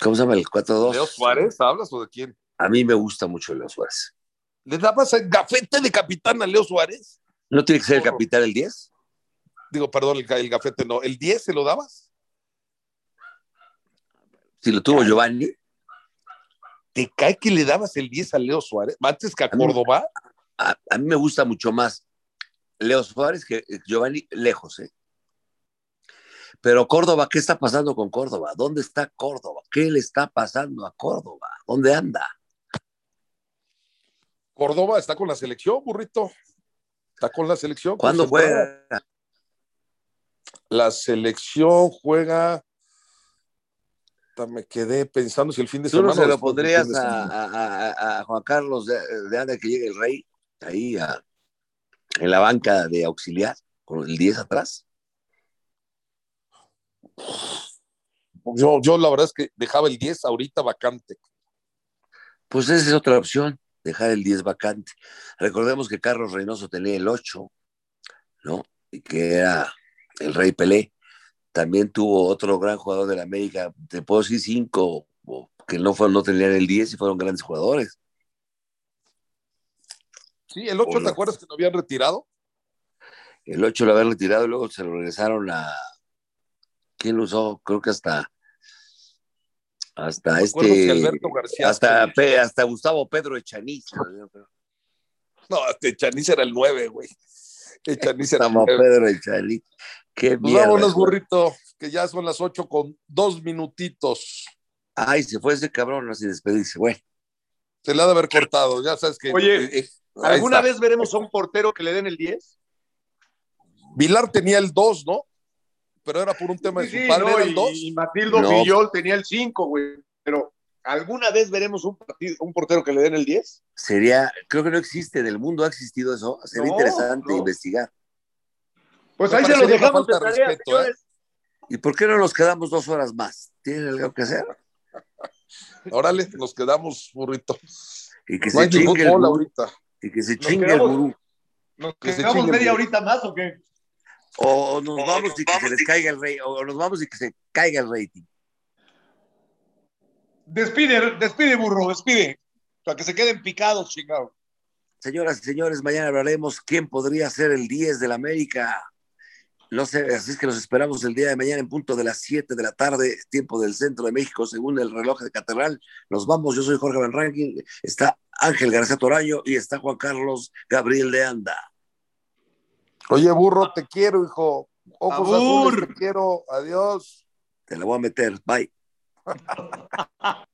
¿cómo se llama el 4-2? ¿Leo Suárez? ¿Hablas o de quién? A mí me gusta mucho Leo Suárez. ¿Le dabas el gafete de capitán a Leo Suárez? ¿No tiene que ser el capitán el 10? Digo, perdón, el, ga- el gafete no. ¿El 10 se lo dabas? Si lo tuvo Giovanni, ¿Te cae que le dabas el 10 a Leo Suárez? Antes que a Córdoba. a, a mí me gusta mucho más Leo Suárez que Giovanni lejos, ¿eh? Pero Córdoba, ¿qué está pasando con Córdoba? ¿Dónde está Córdoba? ¿Qué le está pasando a Córdoba? ¿Dónde anda? Córdoba está con la selección, burrito. Está con la selección. ¿Cuándo juega? La selección juega. Me quedé pensando si el fin de ¿Tú no semana. se lo pondrías a, semana. a- a- a Juan Carlos de, de de que llegue el rey ahí a- en la banca de auxiliar con el 10 atrás? Yo, yo la verdad es que dejaba el 10 ahorita vacante. Pues esa es otra opción, dejar el 10 vacante. Recordemos que Carlos Reynoso tenía el 8, ¿no? Y que era el Rey Pelé. También tuvo otro gran jugador de la América, te puedo decir cinco, o que no, fueron, no tenían el 10 y fueron grandes jugadores. Sí, el 8, ¿te acuerdas que lo habían retirado? El 8 lo habían retirado y luego se lo regresaron a. ¿Quién lo usó? Creo que hasta. Hasta este. Alberto García. Hasta, Pe- hasta Gustavo Pedro Echaniz. No, este Chanis era el 9, güey. El Chanis era el Gustavo 9. Pedro Echaniz. Qué Pues mierda. vámonos, güey. burrito, que ya son las 8 con dos minutitos. Ay, se fue ese cabrón así despedirse. Bueno, Se le ha de haber cortado, ya sabes que. Oye, eh, eh, ¿Alguna está. vez veremos a un portero que le den el 10? Vilar tenía el 2, ¿no? Pero era por un tema de Sí, su sí, padre, no, era el y- 2. Y Matildo No. Fillol tenía el 5, güey. Pero ¿alguna vez veremos un, partido, un portero que le den el 10? sería. Creo que no existe en el mundo, ha existido eso. Sería No, interesante no. investigar. Pues Me ahí se lo parecería una dejamos de tarea, respeto, ¿eh? ¿Y por qué no nos quedamos dos horas más? ¿Tienen algo que hacer? Órale, nos quedamos, burrito. Y que No se chingue el ahorita. Y que se Nos chingue el gurú. ¿Nos quedamos media horita más o qué? O nos vamos y que se les caiga el rey, o nos vamos y que se caiga el rating. Despide, despide, burro, despide. Para que se queden picados, chingados. Señoras y señores, mañana hablaremos quién podría ser el 10 del América. No sé, así es que nos esperamos el día de mañana en punto de las 7 de la tarde, tiempo del centro de México, según el reloj de Catedral. Nos vamos, yo soy Jorge Van Ranking, está Ángel García Toraño y está Juan Carlos Gabriel de Anda. Oye, burro, te quiero, hijo. Ojos azules, te quiero. Adiós. Te la voy a meter. Bye.